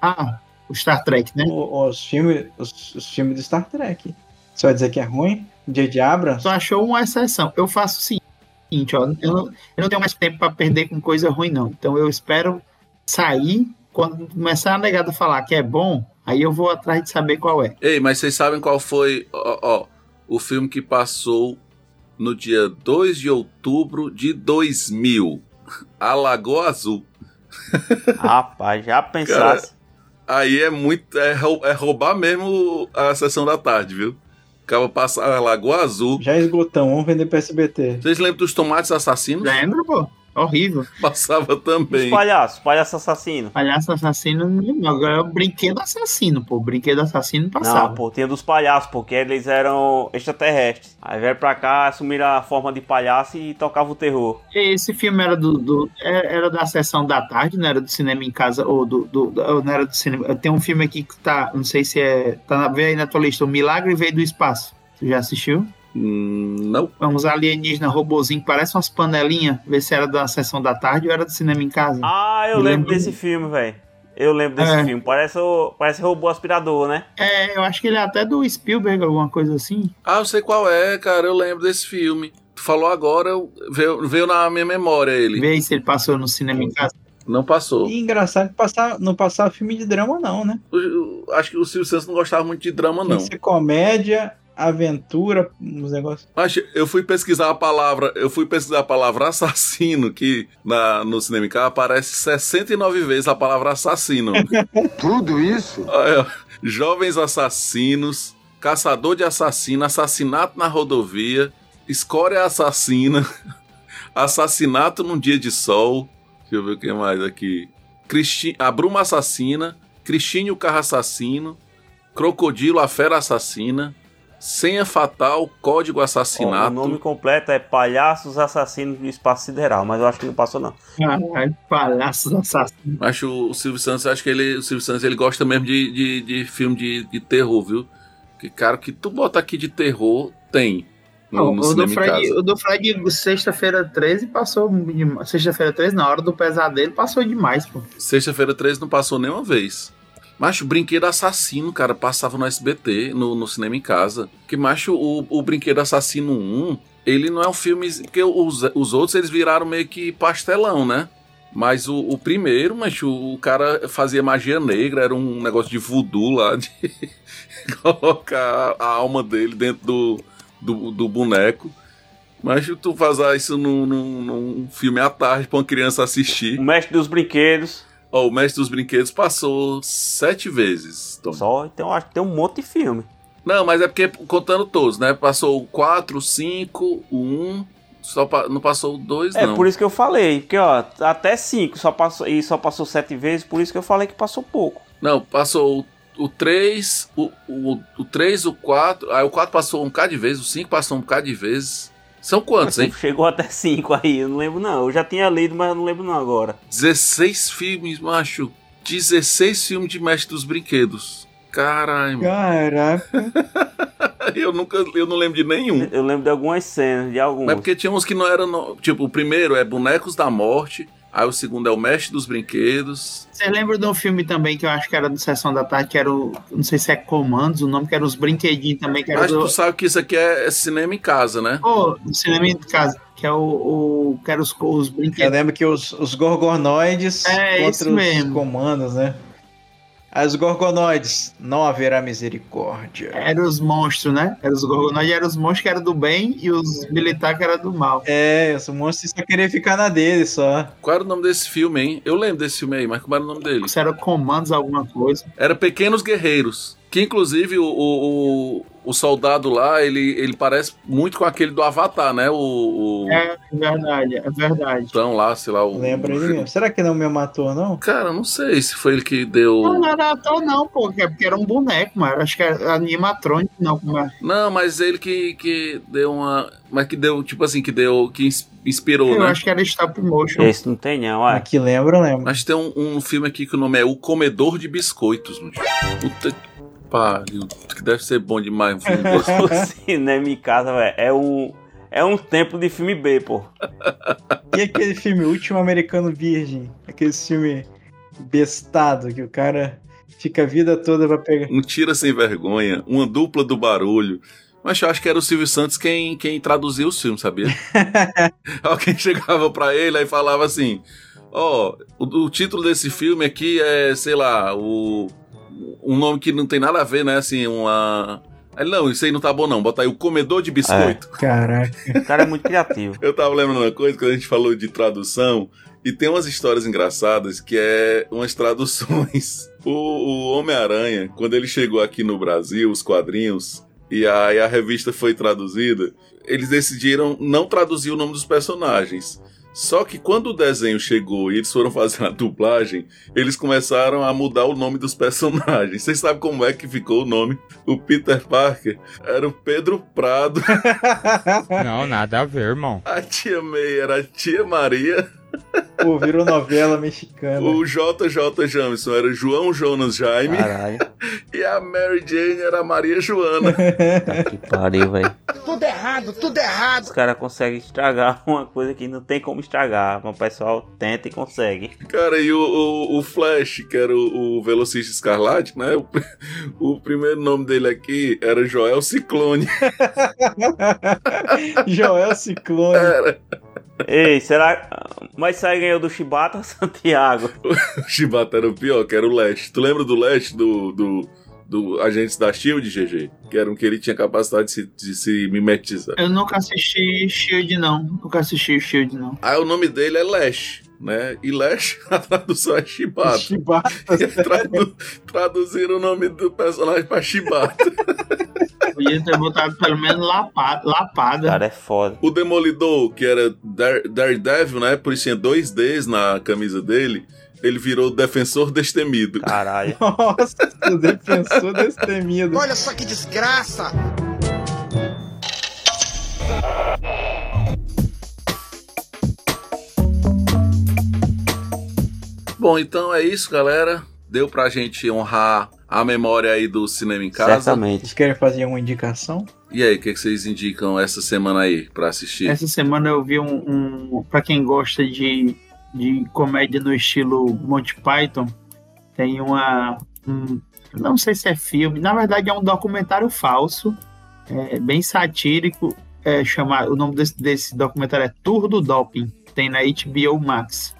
Ah, o Star Trek, né? O- Os filmes, os, os filmes do Star Trek. Você vai dizer que é ruim? J.J. Abrams? Só achou uma exceção. Eu faço o seguinte, ó. Eu não, eu não tenho mais tempo pra perder com coisa ruim, não. Então eu espero sair. Quando começar a negada falar que é bom, aí eu vou atrás de saber qual é. Ei, mas vocês sabem qual foi ó, ó, o filme que passou no dia 2 de outubro de 2000? A Lagoa Azul. Rapaz, já pensasse. Aí é muito. É, rou- é roubar mesmo a sessão da tarde, viu? Acaba passar a Lagoa Azul. Já esgotão, vamos vender pra SBT. Vocês lembram dos tomates assassinos? Lembra, pô? Horrível. Passava também. Os palhaços, palhaço assassino. Palhaço assassino, não, agora é o brinquedo assassino, pô. Brinquedo assassino passava. Não, pô, tinha dos palhaços, porque eles eram extraterrestres. Aí vieram pra cá, assumiram a forma de palhaço e tocavam o terror. Esse filme era do, do- é- era da sessão da tarde, não era do cinema em casa ou do, do- não era do cinema. Tem um filme aqui que tá, não sei se é, tá na, veio aí na tua lista, O Milagre Veio do Espaço. Tu já assistiu? Hum, não. É uns alienígenas robozinhos, parece umas panelinhas. Vê se era da sessão da tarde ou era do cinema em casa. Ah, eu lembro lembro- desse filme, velho. Eu lembro desse É. filme. Parece, parece robô aspirador, né? É, eu acho que ele é até do Spielberg, alguma coisa assim. Ah, eu sei qual é, cara. Eu lembro desse filme. Tu falou agora, veio, veio na minha memória ele. Vê se ele passou no cinema em casa. Não passou. E engraçado que passar, não passava filme de drama, não, né? Eu- eu acho que o Silvio Santos não gostava muito de drama, não. que ser comédia, aventura, uns negócios. Mas eu fui pesquisar a palavra, eu fui pesquisar a palavra assassino, que na, no cinema em casa aparece 69 vezes a palavra assassino. Tudo isso? Olha, Jovens assassinos, caçador de assassino, assassinato na rodovia, escória assassina, assassinato num dia de sol. Deixa eu ver o que mais aqui. Cristi a Bruma assassina, Cristine o carro assassino, Crocodilo a fera assassina, Senha fatal, código Ó, assassinato. o nome completo é Palhaços Assassinos do Espaço Sideral, mas eu acho que não passou, não. Caralho, palhaços assassinos. Acho o Silvio Santos, acho que ele, o Silvio Santos ele gosta mesmo de, de, de filme de, de terror, viu? Que cara, o que tu bota aqui de terror tem no, no o, do Fred, casa. o do Fred, sexta-feira 13, passou. Sexta-feira 13, na hora do pesadelo, passou demais, pô. Sexta-feira 13 não passou nenhuma vez. Macho, brinquedo assassino, cara, passava no SBT, no, no cinema em casa. Que, macho, o, o brinquedo assassino 1, ele não é um filme. Porque os, os outros eles viraram meio que pastelão, né? Mas o, o primeiro, mas o, o cara fazia magia negra, era um negócio de voodoo lá, de colocar a alma dele dentro do, do, do boneco. Mas tu fazer isso num, num, num filme à tarde pra uma criança assistir. O Mestre dos Brinquedos. Ó, o Mestre dos Brinquedos passou sete vezes, Tom. Só, então acho que tem um monte de filme. Não, mas é porque contando todos, né? Passou o 4, 5, o 1, só pa- não passou o 2, É não. por isso que eu falei, porque ó, até 5 só passou e só passou 7 vezes, por isso que eu falei que passou pouco. Não, passou o, o 3, o, o, o 3, o 4, aí o 4 passou um bocado de vezes, o 5 passou um bocado de vezes. São quantos, hein? Chegou até 5 aí, eu não lembro não. Eu já tinha lido, mas eu não lembro não agora. 16 filmes, macho. 16 filmes de Mestre dos Brinquedos. Caralho, mano. Caraca. eu nunca, eu não lembro de nenhum. Eu lembro de algumas cenas, de alguns. Mas porque tinha uns que não eram. no- Tipo, o primeiro é Bonecos da Morte. Aí o segundo é o Mestre dos Brinquedos. Você lembra de um filme também que eu acho que era do Sessão da Tarde, que era o. Não sei se é Comandos, o nome que era os brinquedinhos também, que era Mas do. tu sabe que isso aqui é, é cinema em casa, né? Pô, do cinema em casa. Que é o. o que era os, os Eu brinquedos. lembro que os, os gorgonoides É, contra isso os mesmo. comandos, né? As gorgonoides, não haverá misericórdia. Eram os monstros, né? Eram os gorgonoides, eram os monstros que eram do bem e os militares que eram do mal. É, os monstros só queriam ficar na dele só. Qual era o nome desse filme, hein? Eu lembro desse filme aí, mas como era o nome dele? Isso era comandos alguma coisa. Era Pequenos Guerreiros. Que inclusive o, o, o, soldado lá, ele, ele parece muito com aquele do Avatar, né? O. o É verdade, é verdade. Então lá, sei lá, o. Lembra ele mesmo. Será que não me matou, não? Cara, não sei se foi ele que deu. Não, não era ator, não, pô, que é porque era um boneco, mano. Acho que era animatrônico, não. Como é. Não, mas ele que, que deu uma. Mas que deu, tipo assim, que deu. Que ins- inspirou, Eu né? acho que era stop motion. Esse não tem não, ué. Aqui lembra, lembra. Mas tem um, um filme aqui que o nome é O Comedor de Biscoitos, mano. Puta que pariu. Que deve ser bom demais um filme desse. cinema em casa, velho, é um... É um templo de filme B, pô. E aquele filme Último Americano Virgem? Aquele filme bestado que o cara fica a vida toda pra pegar. Um tira sem vergonha, uma dupla do barulho. Mas eu acho que era o Silvio Santos quem, quem traduzia os filmes, sabia? Alguém chegava pra ele e falava assim: Ó, o, o título desse filme aqui é, sei lá, o, um nome que não tem nada a ver, né? Assim, uma. Aí, não, isso aí não tá bom, não. Bota aí o comedor de biscoito. Caraca. O cara é muito criativo. Eu tava lembrando uma coisa quando a gente falou de tradução. E tem umas histórias engraçadas que é umas traduções. O, o Homem-Aranha, quando ele chegou aqui no Brasil, os quadrinhos, e aí a revista foi traduzida, eles decidiram não traduzir o nome dos personagens. Só que quando o desenho chegou e eles foram fazer a dublagem, eles começaram a mudar o nome dos personagens. Vocês sabem como é que ficou o nome? O Peter Parker era o Pedro Prado. Não, nada a ver, irmão. A tia May era a tia Maria. Pô, virou novela mexicana. O JJ Jameson era João Jonas Jaime. Caralho. E a Mary Jane era a Maria Joana. Que pariu, velho. Tudo errado, tudo errado. Os caras conseguem estragar uma coisa que não tem como estragar. Mas o pessoal tenta e consegue. Cara, e o, o, o Flash, que era o, o velocista escarlate, né? O, o primeiro nome dele aqui era Joel Ciclone. Joel Ciclone. Era. Ei, será. Mas aí ganhou do Chibata ou Santiago? O Chibata era o pior, que era o Lash. Tu lembra do Lash do, do, do Agentes da Shield, GG? Que era um que ele tinha capacidade de se, de se mimetizar. Eu nunca assisti Shield, não. Nunca assisti Shield, não. Aí o nome dele é Lash, né? E Lash, a tradução é Chibata. Chibata. E tradu traduziram o nome do personagem pra Chibata. Podia ter botado pelo menos lapada. Cara é foda. O Demolidor, que era Dare- Daredevil, né? Por isso tinha dois Ds na camisa dele. Ele virou Defensor Destemido. Caralho. Nossa, o defensor destemido. Olha só que desgraça. Bom, então é isso, galera. Deu pra gente honrar a memória aí do cinema em casa. Certamente. Vocês querem fazer uma indicação? E aí, o que, que vocês indicam essa semana aí pra assistir? Essa semana eu vi um. um para quem gosta de, de comédia no estilo Monty Python, tem uma. Um, não sei se é filme, na verdade é um documentário falso, é, bem satírico, é chamado, o nome desse, desse documentário é Tour do Doping, tem na HBO Max.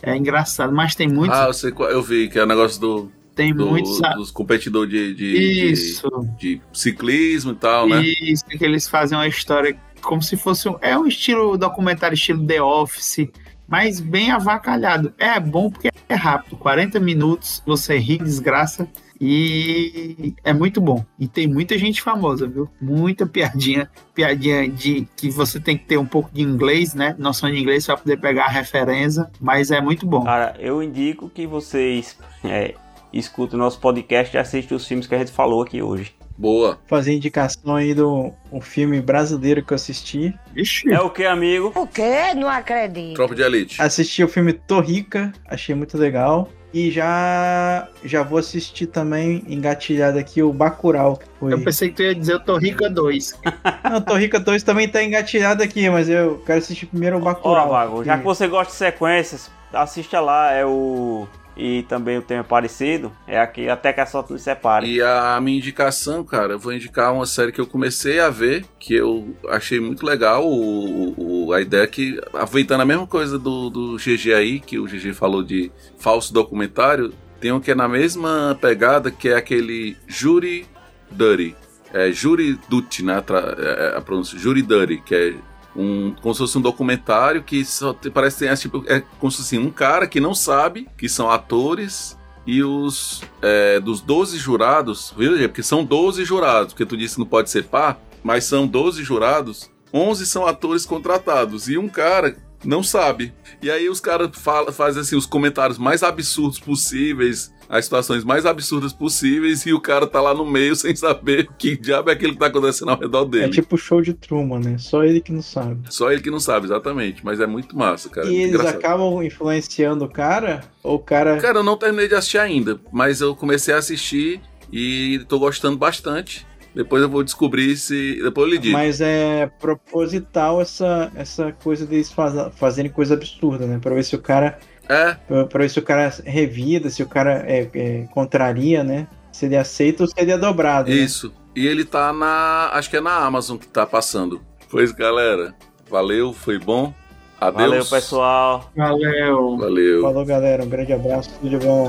É engraçado, mas tem muitos. Ah, eu, sei qual, eu vi, que é o negócio do, tem do- muitos. dos competidores de, de, Isso. de, de ciclismo e tal, né? Isso, que eles fazem uma história como se fosse um. É um estilo documentário, estilo The Office, mas bem avacalhado. É bom porque é rápido 40 minutos, você ri, desgraça. E é muito bom. E tem muita gente famosa, viu? Muita piadinha. Piadinha de que você tem que ter um pouco de inglês, né? Noção de inglês para poder pegar a referência. Mas é muito bom. Cara, eu indico que vocês é, escutem o nosso podcast e assistam os filmes que a gente falou aqui hoje. Boa. Fazer indicação aí do um filme brasileiro que eu assisti. Ixi. É o que, amigo? O quê? Não acredito. Tropa de Elite. Assisti o filme Torrica, achei muito legal. E já já vou assistir também, engatilhado aqui, o Bacurau. Que foi... Eu pensei que tu ia dizer o Torrica 2. Não, Torrica 2 também tá engatilhado aqui, mas eu quero assistir primeiro o Ó, Bacurau. Vago, já que que- você gosta de sequências, assista lá, é o. E também o tema parecido, é aqui Até que a sorte nos separe. E a minha indicação, cara, eu vou indicar uma série que eu comecei a ver, que eu achei muito legal. O, o- a ideia que, aproveitando a mesma coisa do, do GG aí, que o GG falou de falso documentário, tem um que é na mesma pegada, que é aquele Jury Dirty. É Jury Duty, né? a é pronúncia Jury Dirty, que é um, como se fosse um documentário que só te- parece tem tipo, é como se fosse um cara que não sabe que são atores e os é, dos 12 jurados, viu? Porque são 12 jurados, porque tu disse que não pode ser par, mas são 12 jurados, 11 são atores contratados e um cara não sabe. E aí os caras fazem assim os comentários mais absurdos possíveis, as situações mais absurdas possíveis e o cara tá lá no meio sem saber que diabo é aquilo que tá acontecendo ao redor dele. É tipo show de Truman, né? Só ele que não sabe. Só ele que não sabe, exatamente. Mas é muito massa, cara. e eles engraçado. acabam influenciando o cara, ou o cara. Cara, eu não terminei de assistir ainda, mas eu comecei a assistir e tô gostando bastante. Depois eu vou descobrir se. Depois eu lhe digo. Mas é proposital essa, essa coisa deles faz- fazerem coisa absurda, né? Pra ver se o cara. É, Pra, pra ver se o cara revida, se o cara é, é, contraria, né? Se ele aceita ou se ele é dobrado. né? isso. E ele tá na. Acho que é na Amazon que tá passando. Pois, galera, valeu, foi bom. Adeus. Valeu, pessoal. Valeu. Valeu. Falou, galera. Um grande abraço. Tudo de bom.